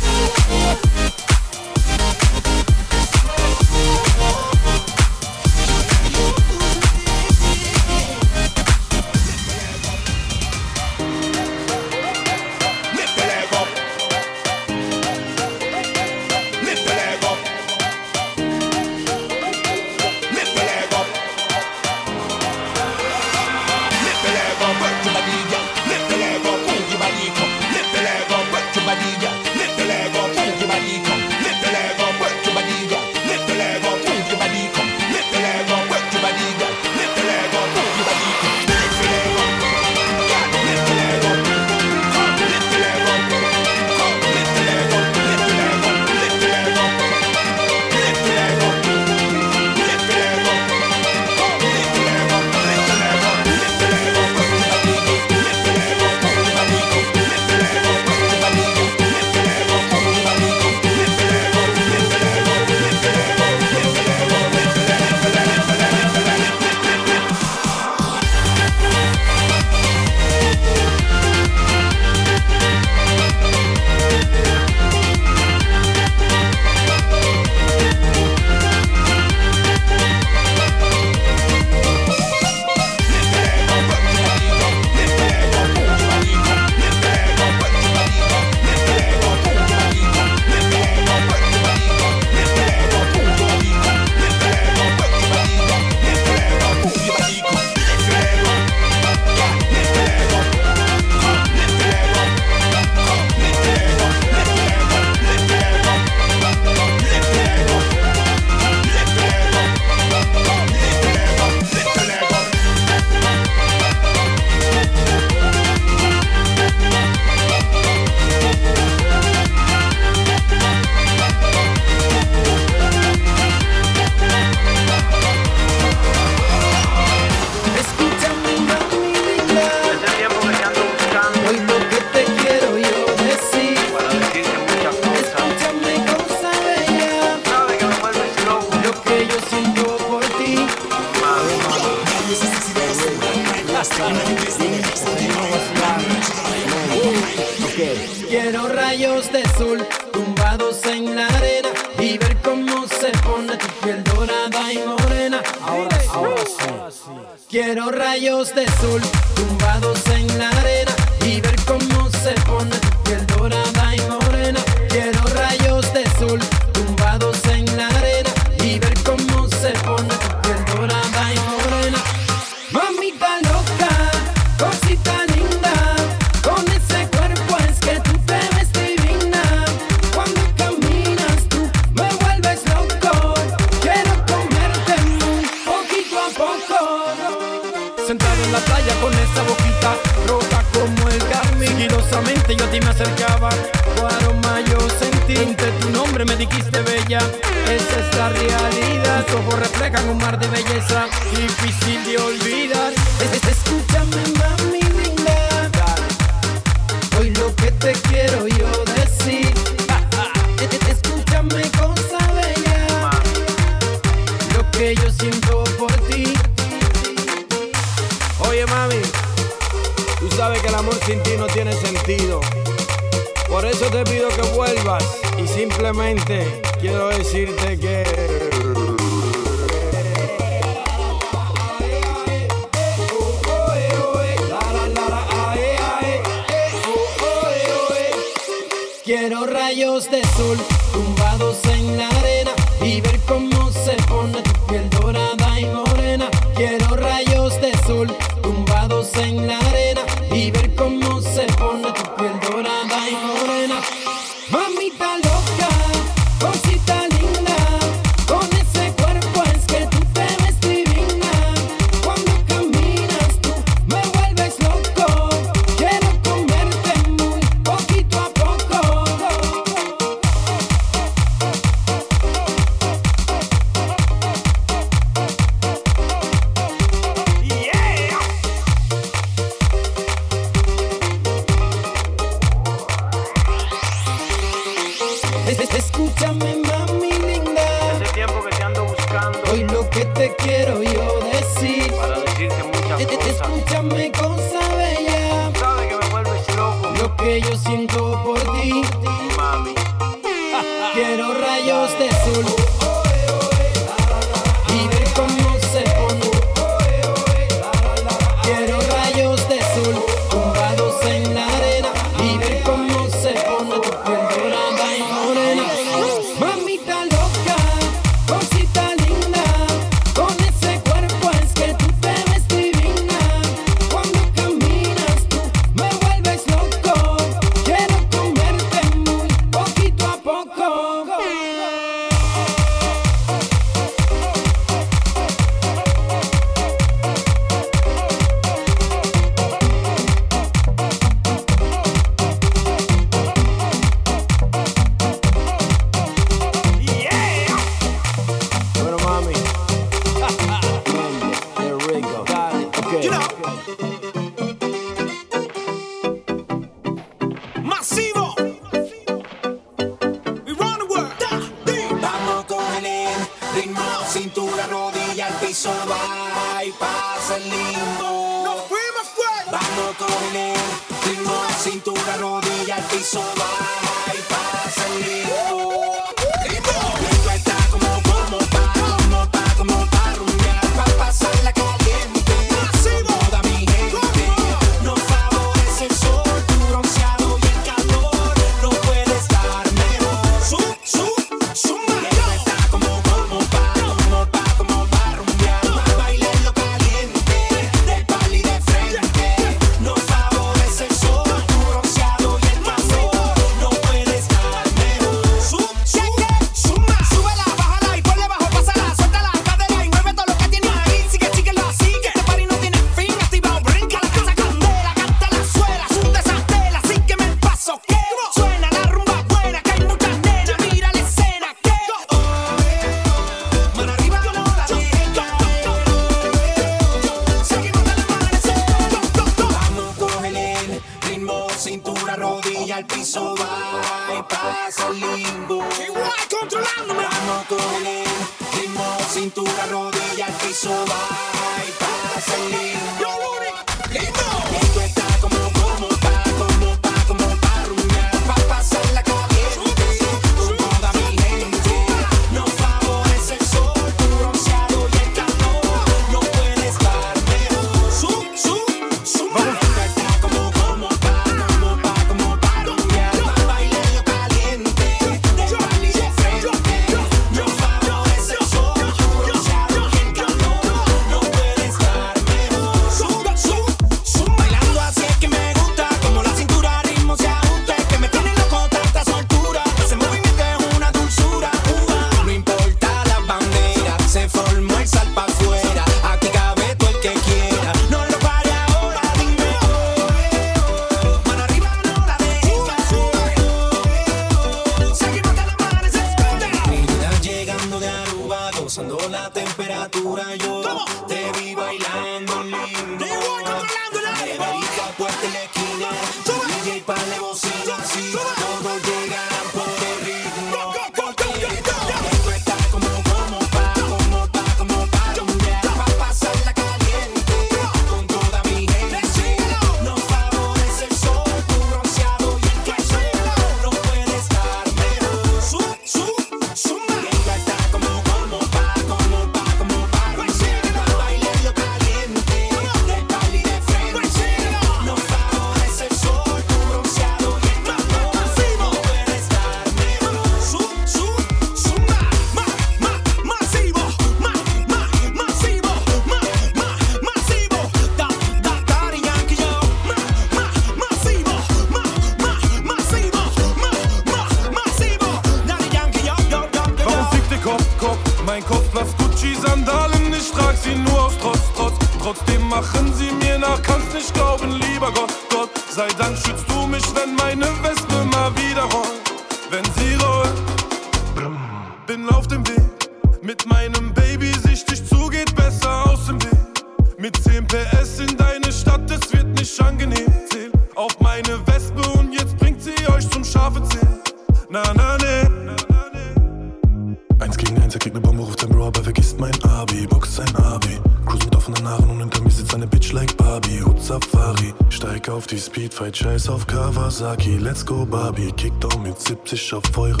Kawasaki. Let's go Barbie. Kickdown mit 70 auf eure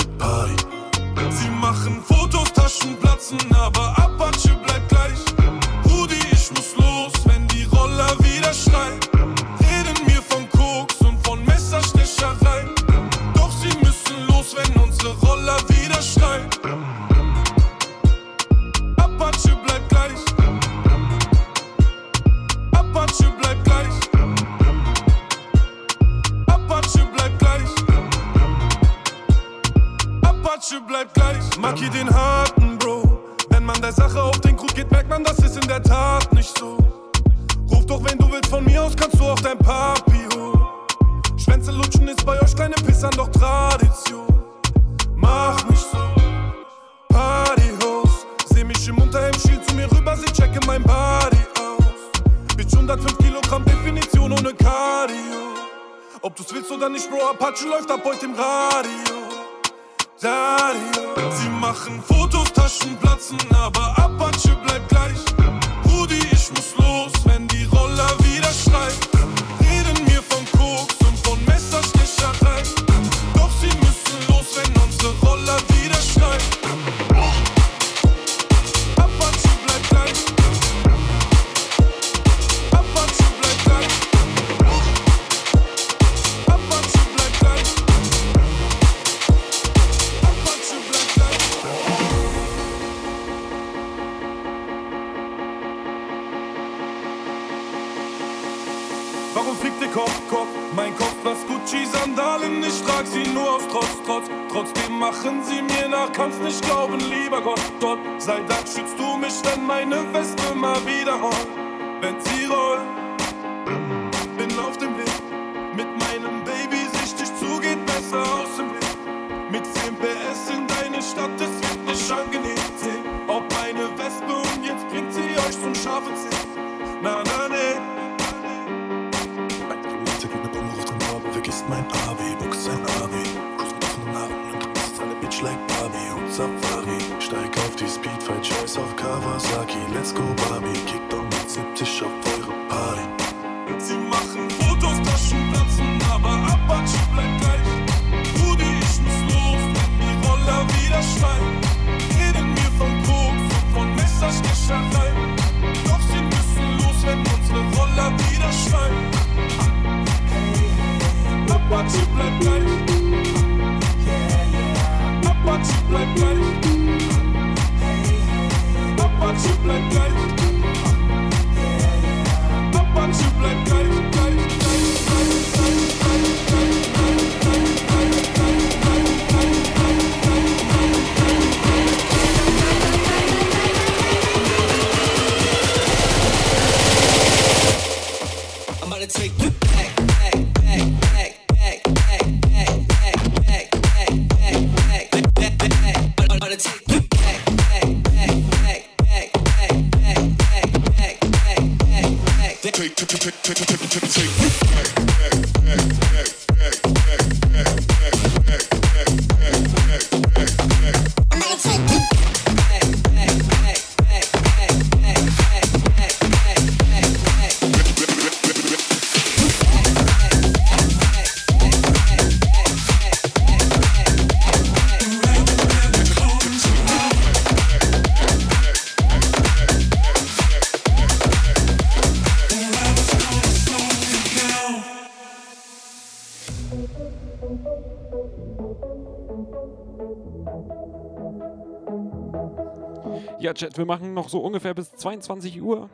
Chat, wir machen noch so ungefähr bis 22 Uhr.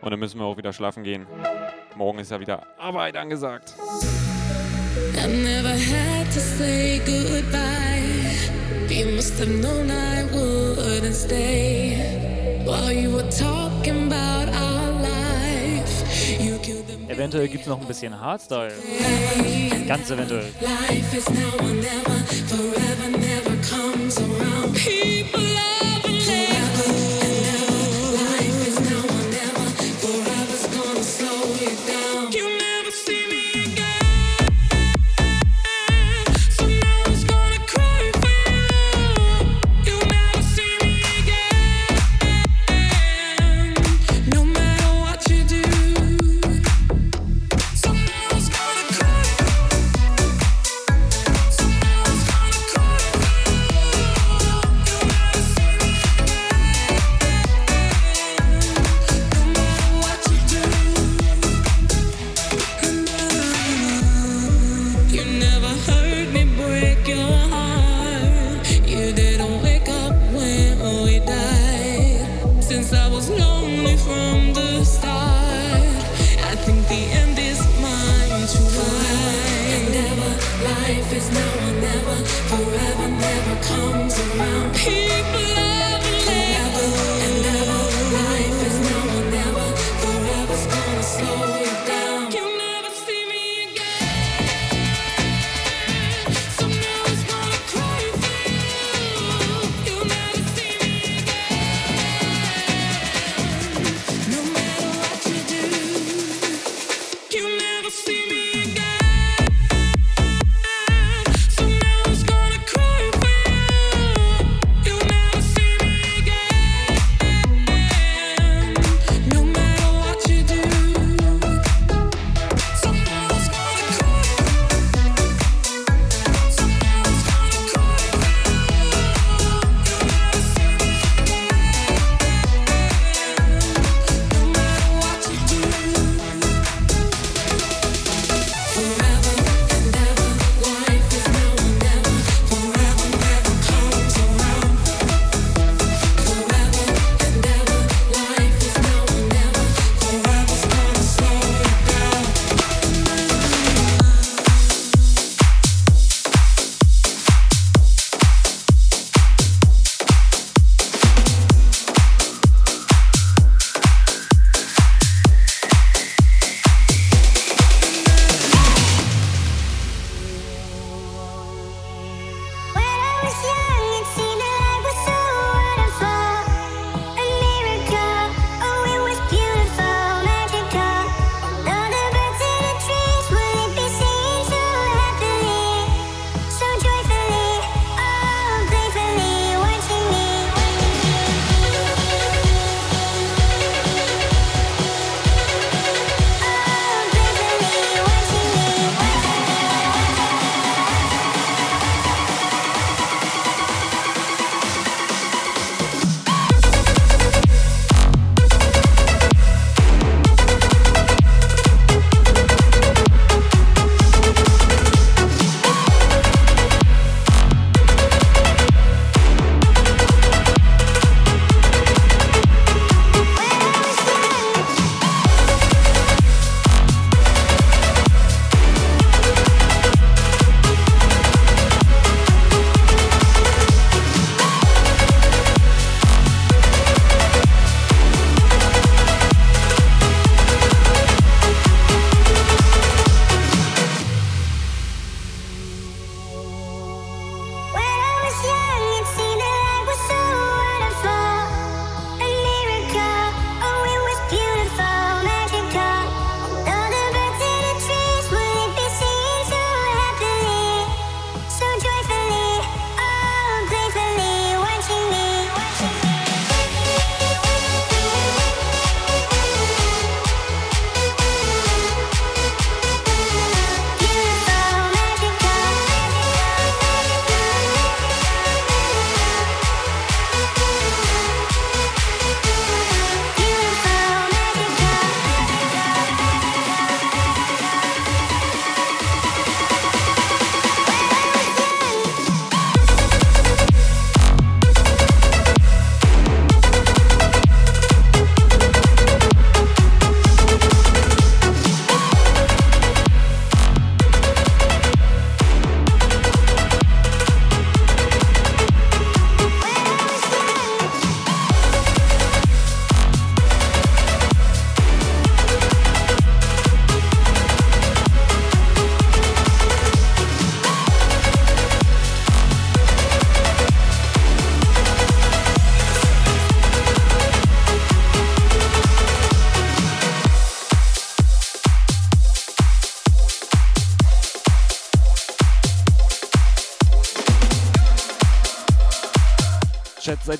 Und dann müssen wir auch wieder schlafen gehen. Morgen ist ja wieder Arbeit angesagt. I never had to say goodbye. You must have known I wouldn't stay. While you were talking about our life, you killed the Eventuell gibt es noch ein bisschen Hardstyle. Ganz eventuell. life is now or never. Forever never comes around. People love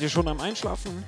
ihr schon am Einschlafen?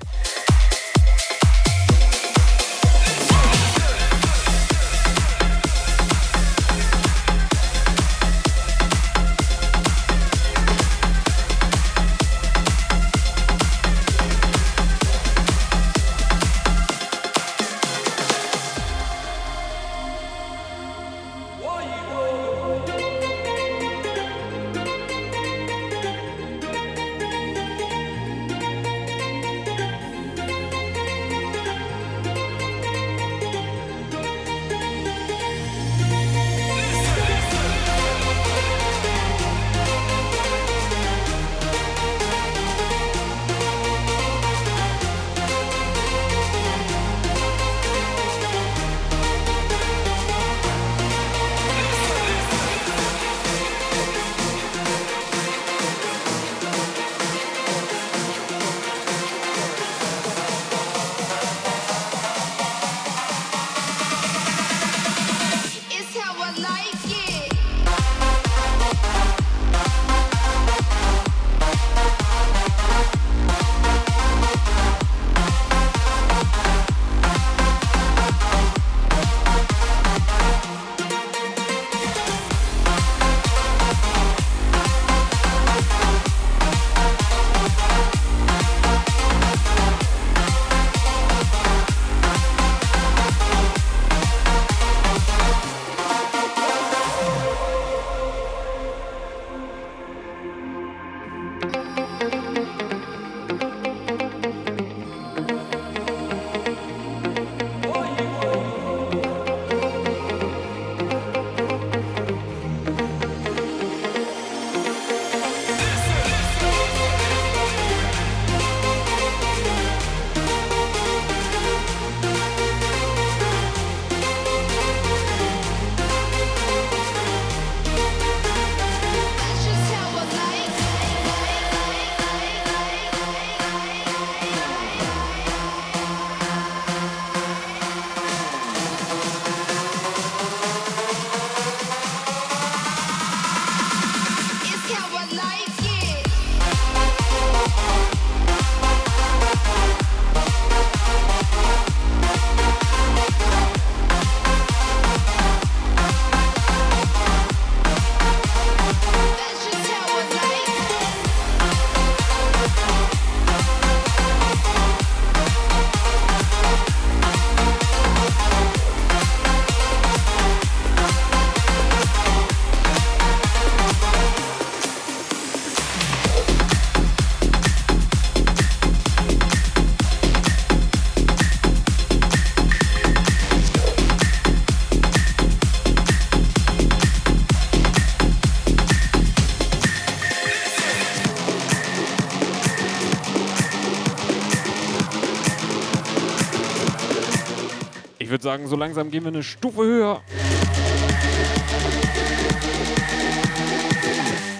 Sagen, so langsam gehen wir eine Stufe höher.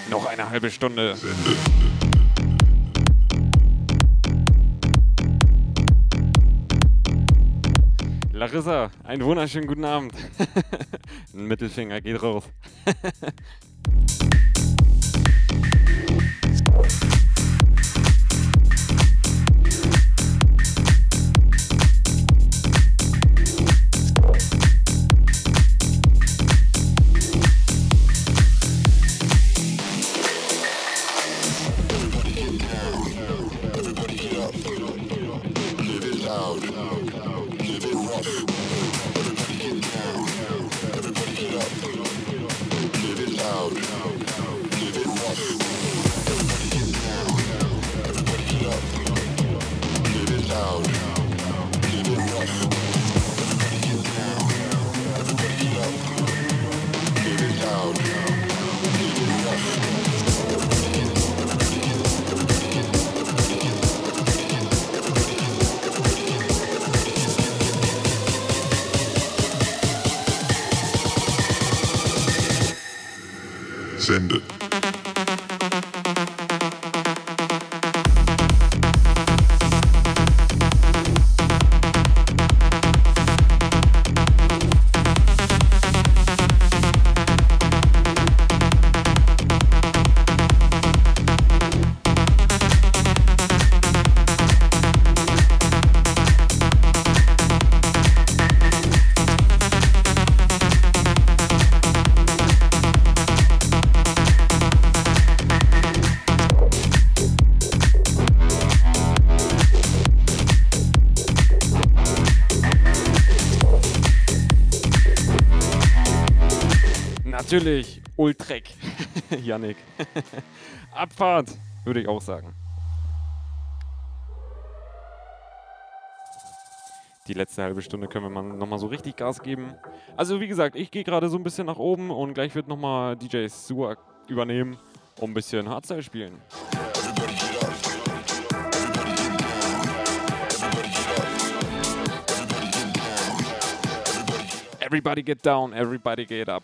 Noch eine halbe Stunde. Larissa, einen wunderschönen guten Abend. *laughs* Ein Mittelfinger geht raus. *laughs* Sende. Natürlich, Ultrek. *laughs* Yannick. *laughs* Abfahrt, würde ich auch sagen. Die letzte halbe Stunde können wir mal nochmal so richtig Gas geben. Also wie gesagt, ich gehe gerade so ein bisschen nach oben und gleich wird nochmal DJ Suak übernehmen und ein bisschen Hardstyle spielen. Everybody get down, everybody get up.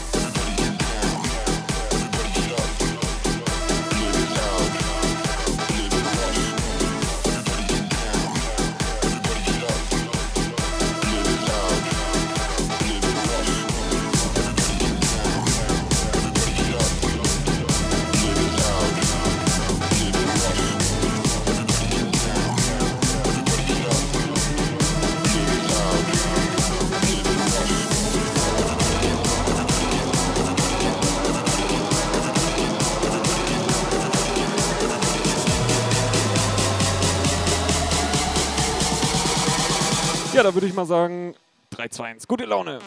Ja, da würde ich mal sagen, 3, 2, 1, gute Laune.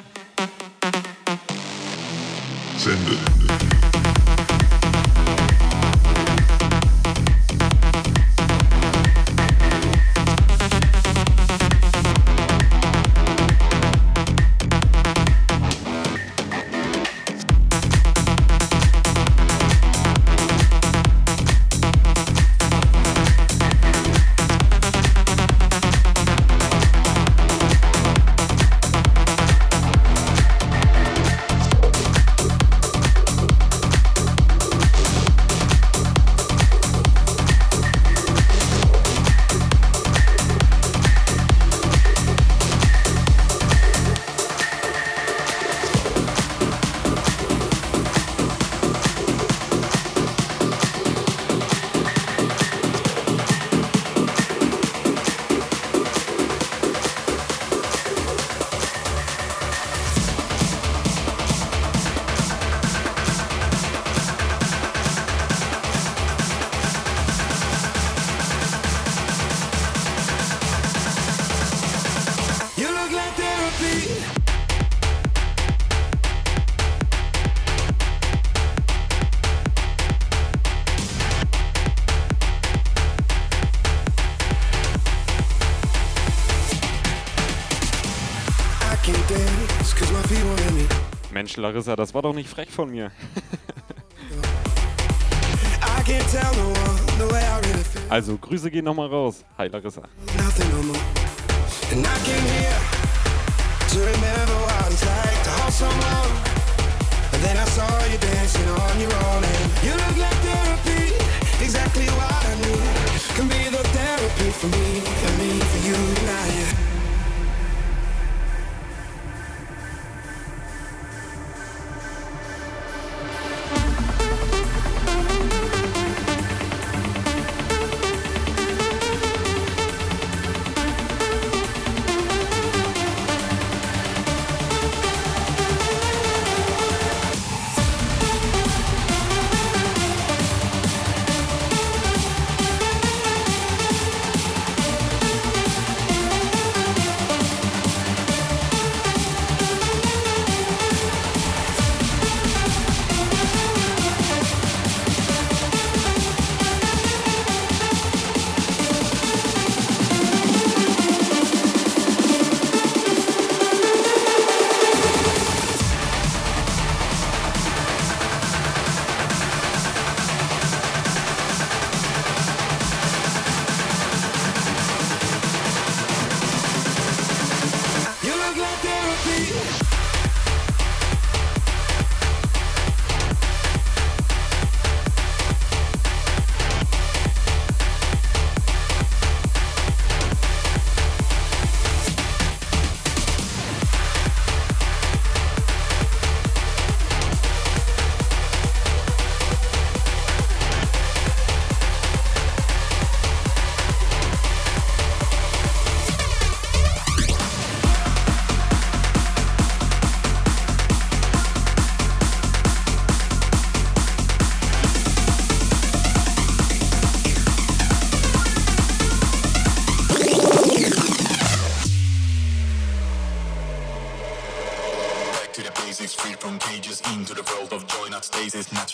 Sende. Mensch, Larissa, das war doch nicht frech von mir. Also, Grüße gehen nochmal raus. Hi, Larissa. Nothing no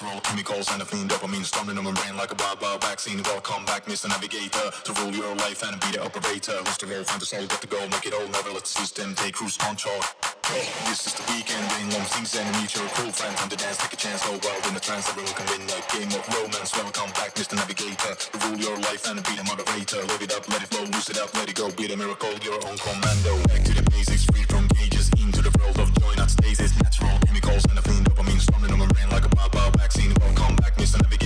Natural chemicals and a clean dopamine storming on my brain like a wild vaccine. Welcome back, Mr. Navigator, to rule your life and be the operator. Who's the role, find the soul, get the goal, make it all, never let the system take cruise control. This is the weekend, rain long things and meet your cool friend. Time to dance, take a chance, oh, go wild in the trance. Everyone can win a game of romance. Welcome back, Mr. Navigator, to rule your life and be the moderator. Live it up, let it flow, lose it up, let it go, be the miracle, your own commando. Back to the basics, free from cages, into the world of joy, not stasis. Natural chemicals and a clean dopamine storming on my brain like a wild, wild vaccine. Welcome back, Mr. Navigator,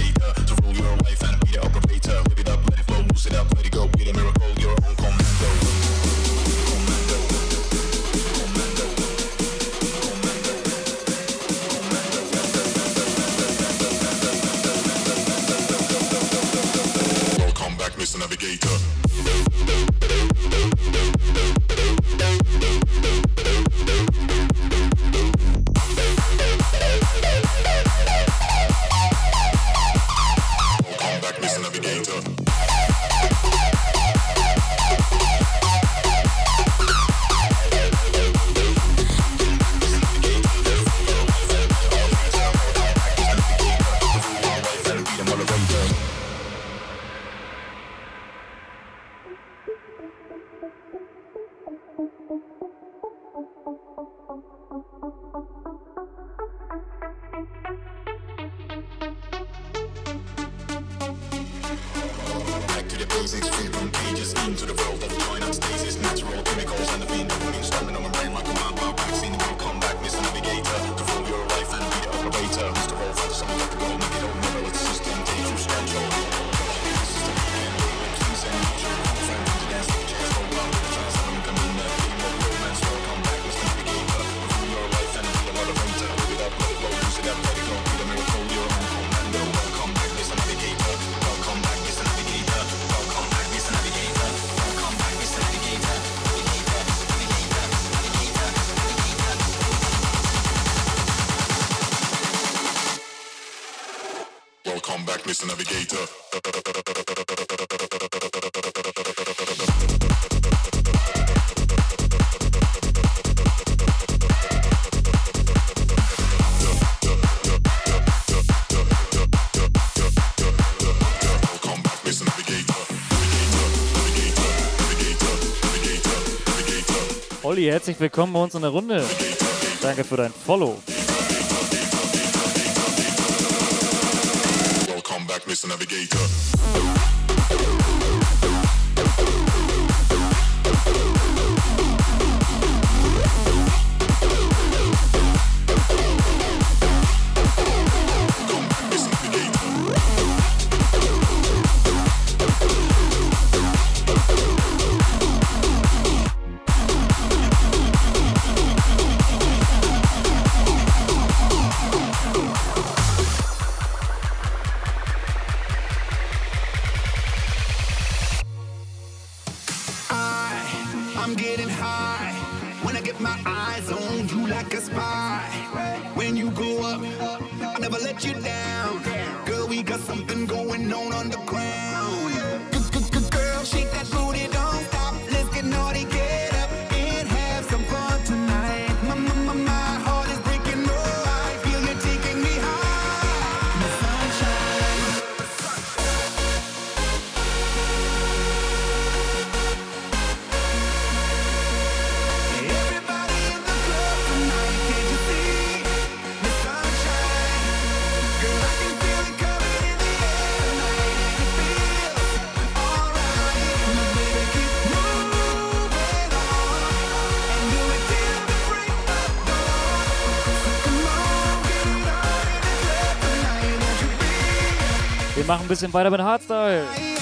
Olli, herzlich willkommen bei uns in der Runde. Danke für dein Follow. Welcome back, Mr. Navigator. Wir machen ein bisschen weiter mit Hardstyle.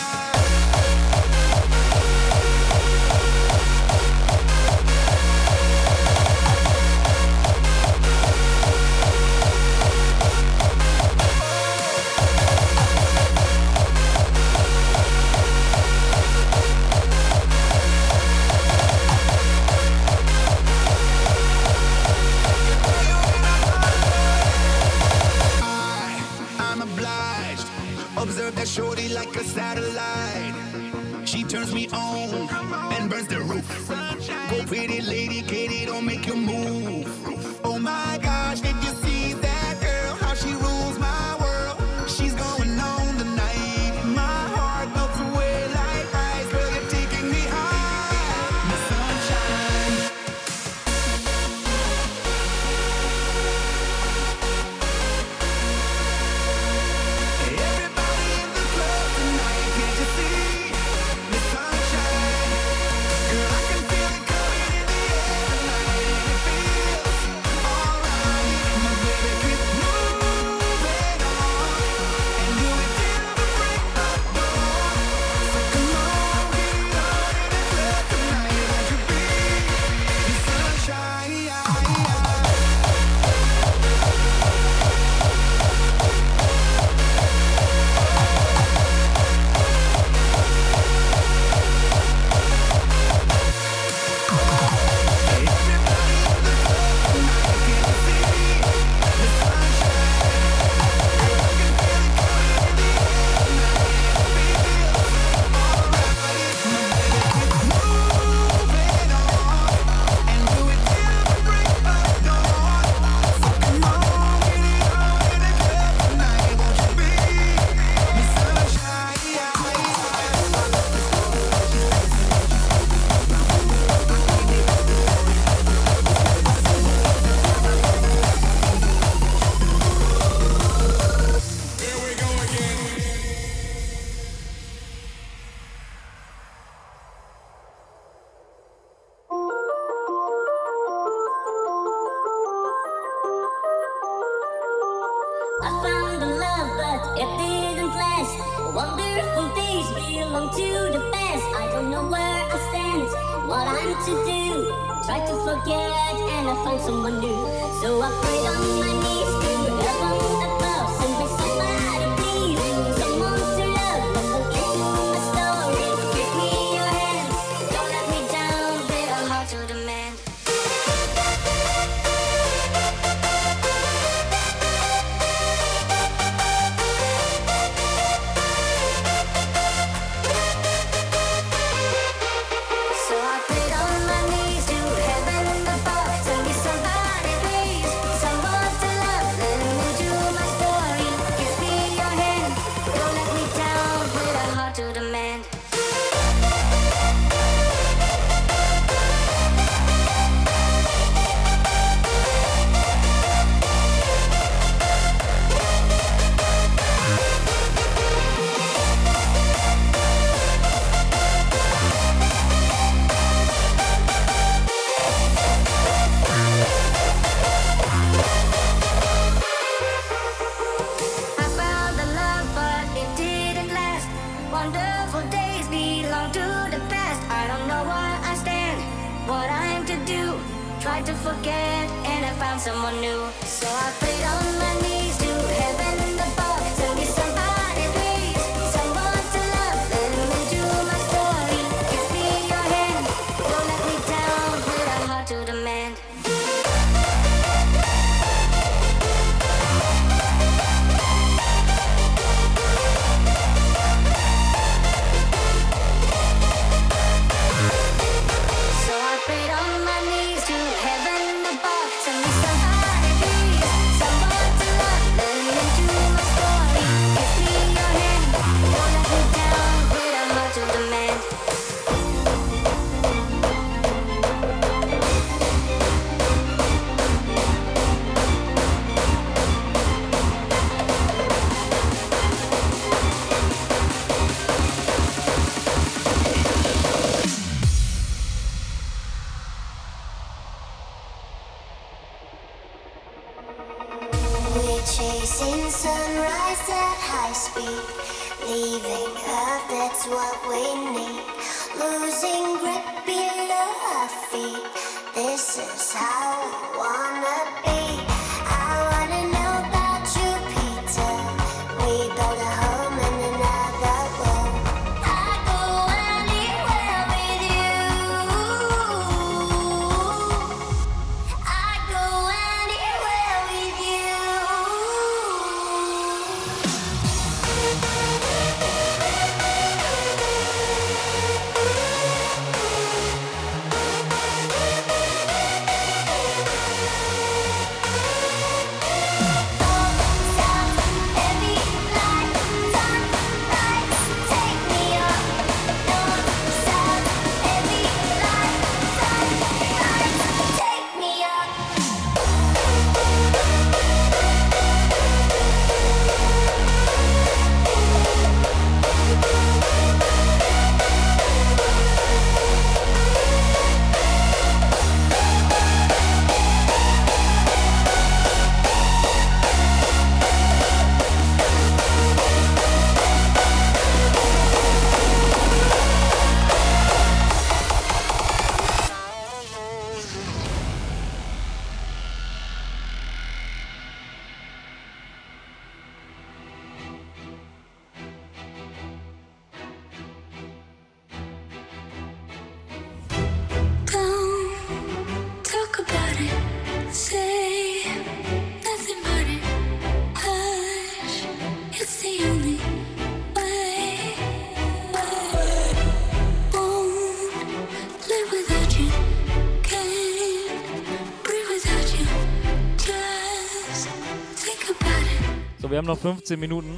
haben noch 15 Minuten.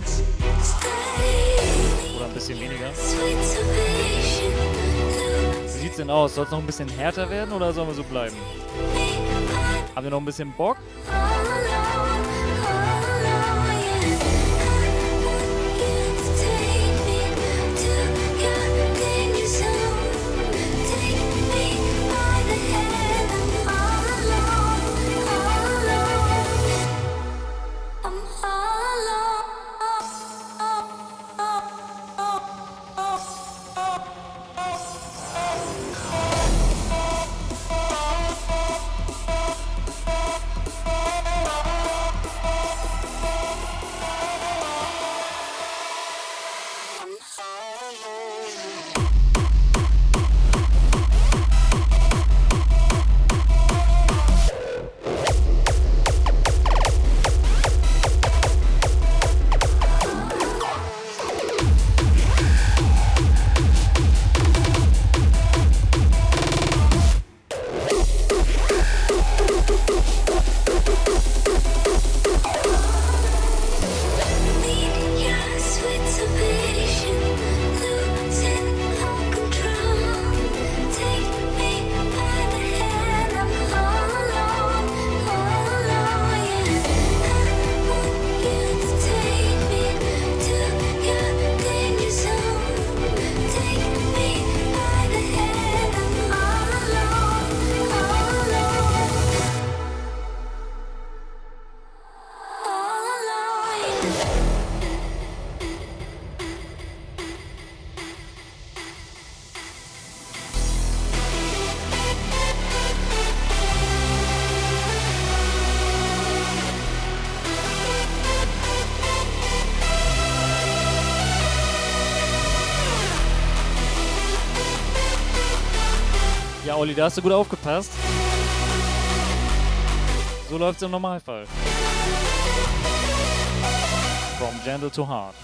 Oder ein bisschen weniger. Wie sieht's denn aus? Soll es noch ein bisschen härter werden oder sollen wir so bleiben? Haben wir noch ein bisschen Bock? Olli, da hast du gut aufgepasst. So läuft's im Normalfall. From gentle to hard.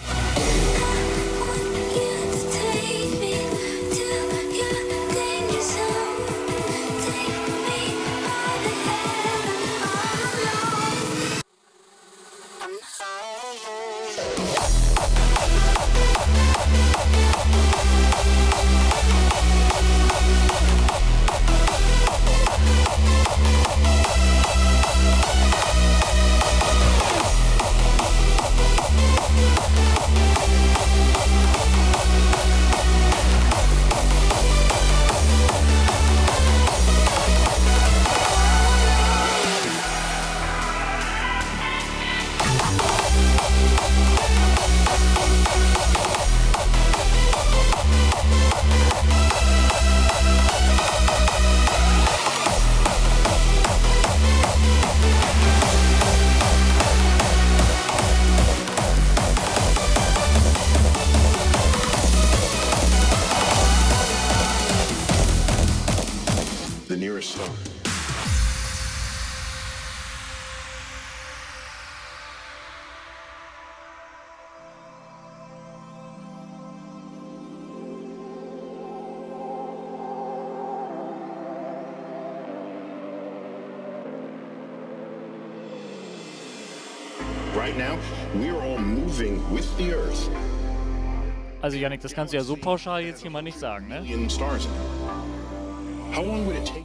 Yannick, das kannst du ja so pauschal jetzt hier mal nicht sagen, ne?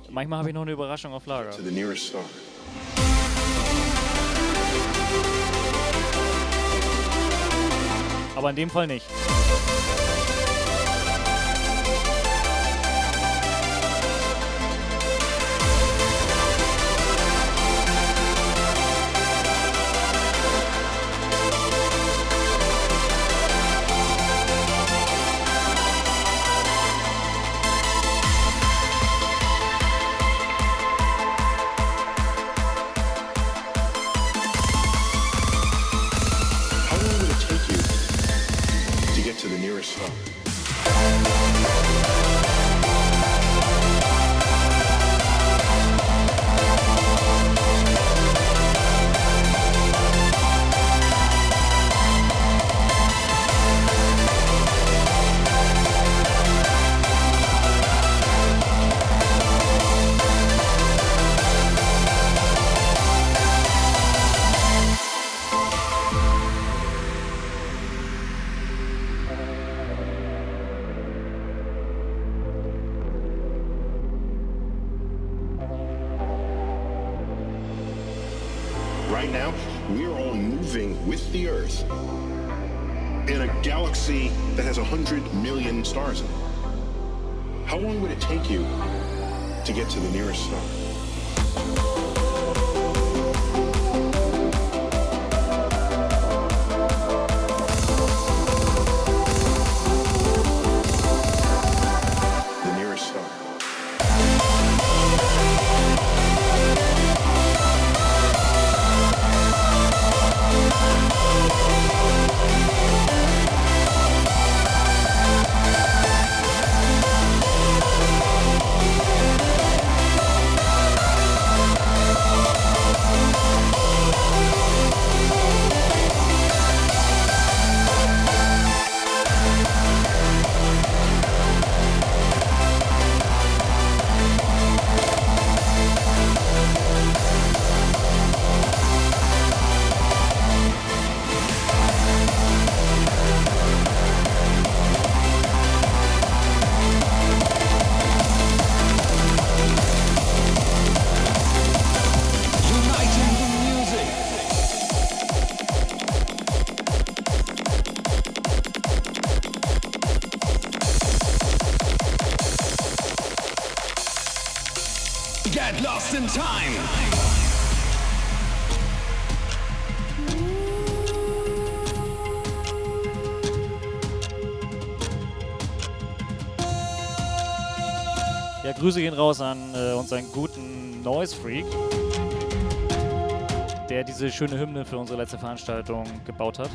Manchmal habe ich noch eine Überraschung auf Lager. Aber in dem Fall nicht. Grüße gehen raus an äh, unseren guten Noise Freak, der diese schöne Hymne für unsere letzte Veranstaltung gebaut hat.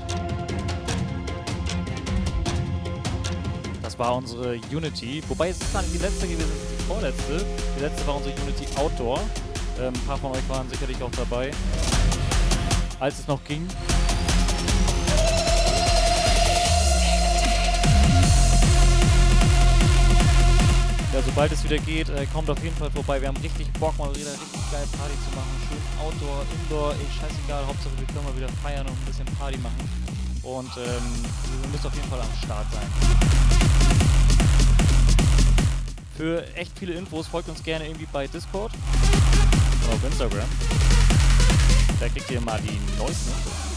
Das war unsere Unity. Wobei es ist gar die letzte gewesen, die vorletzte. Die letzte war unsere Unity Outdoor. Ähm, ein paar von euch waren sicherlich auch dabei, als es noch ging. Ja, sobald es wieder geht, äh, kommt auf jeden Fall vorbei. Wir haben richtig Bock, mal wieder richtig geil Party zu machen. Schön Outdoor, Indoor, ey, scheißegal. Hauptsache, wir können mal wieder feiern und ein bisschen Party machen. Und ähm, ihr müsst auf jeden Fall am Start sein. Für echt viele Infos folgt uns gerne irgendwie bei Discord oder auf Instagram. Da kriegt ihr mal die neuesten Infos.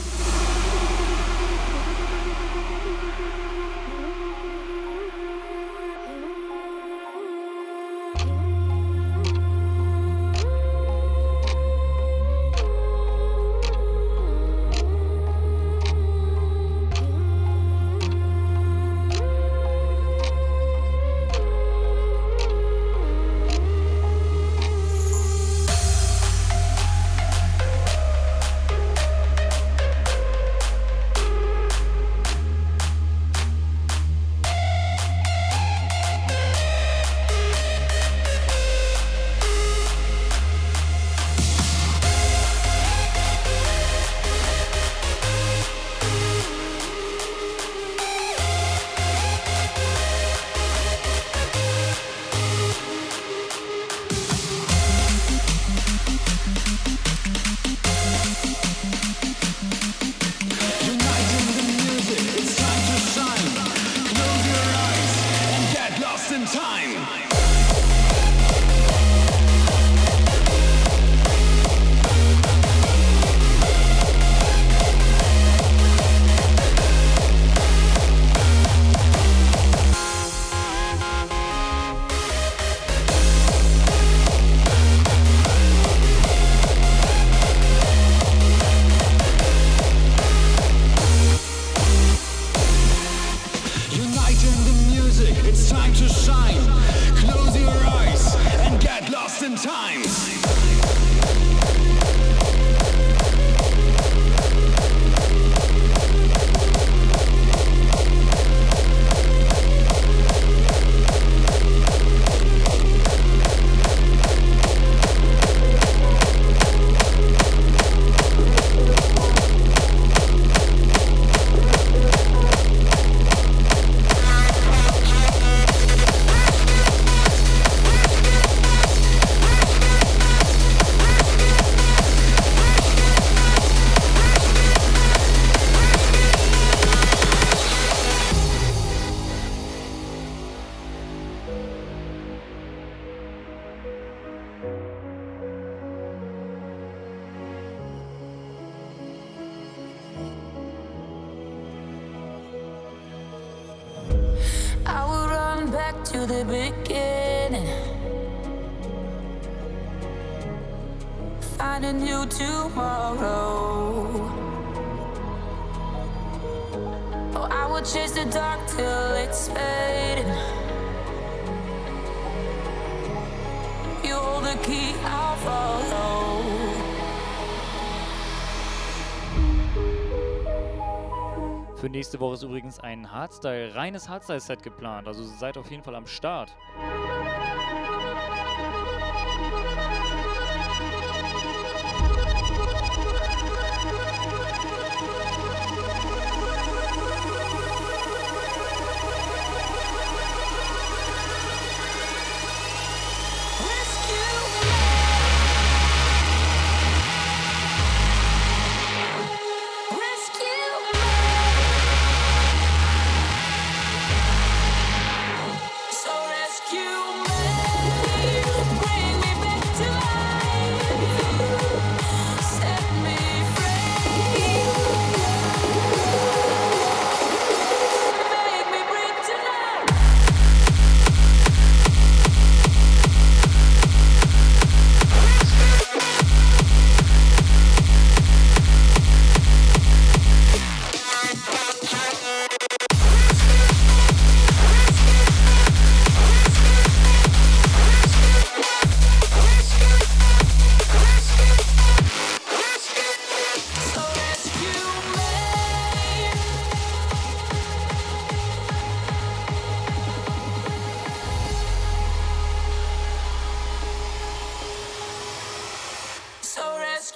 Woche ist übrigens ein Hardstyle, reines Hardstyle-Set geplant. Also seid auf jeden Fall am Start.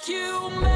you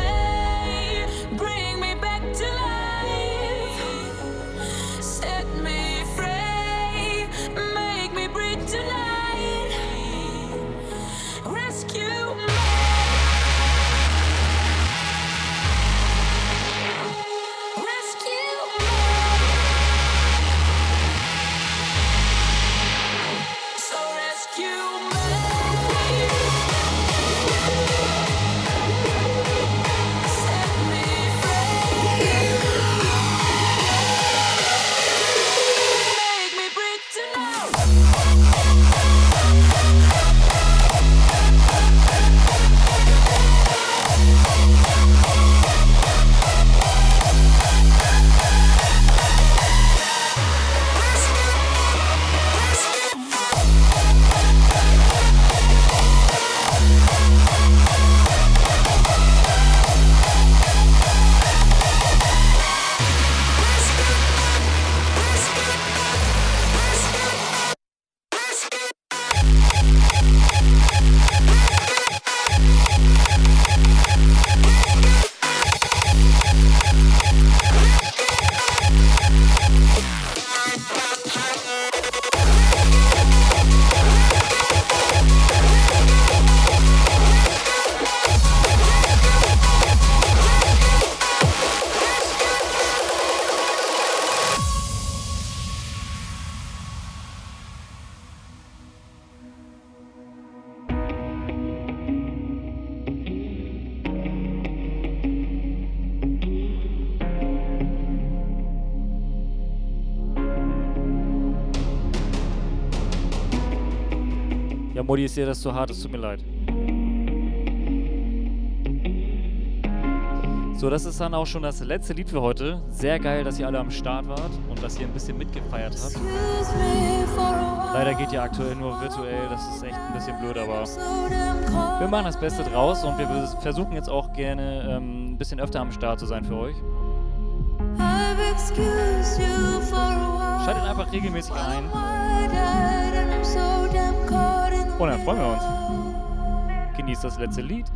Modi ist dir das zu hart, es tut mir leid. So, das ist dann auch schon das letzte Lied für heute. Sehr geil, dass ihr alle am Start wart und dass ihr ein bisschen mitgefeiert habt. Leider geht ja aktuell nur virtuell, das ist echt ein bisschen blöd, aber wir machen das Beste draus und wir vers- versuchen jetzt auch gerne ähm, ein bisschen öfter am Start zu sein für euch. Schaltet einfach regelmäßig ein und dann freuen wir uns. Genießt das letzte Lied.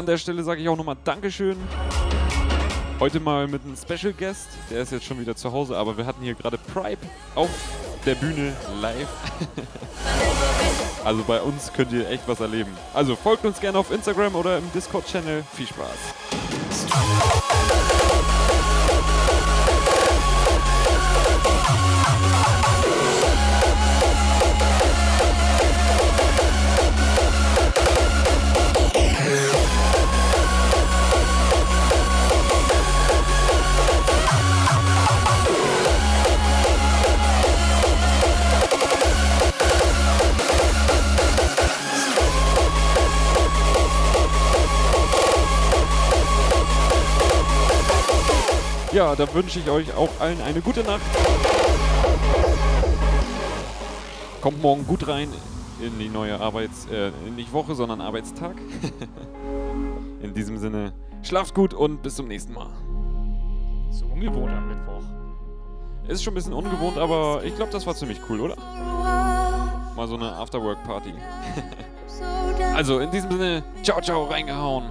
An der Stelle sage ich auch nochmal Dankeschön. Heute mal mit einem Special Guest. Der ist jetzt schon wieder zu Hause, aber wir hatten hier gerade Pripe auf der Bühne live. *laughs* also bei uns könnt ihr echt was erleben. Also folgt uns gerne auf Instagram oder im Discord-Channel. Viel Spaß. Ja, da wünsche ich euch auch allen eine gute Nacht. Kommt morgen gut rein in die neue Arbeits... Äh, nicht Woche, sondern Arbeitstag. *laughs* in diesem Sinne, schlaft gut und bis zum nächsten Mal. So ungewohnt am Mittwoch. Ist schon ein bisschen ungewohnt, aber ich glaube, das war ziemlich cool, oder? Mal so eine Afterwork-Party. *laughs* also, in diesem Sinne, ciao, ciao, reingehauen.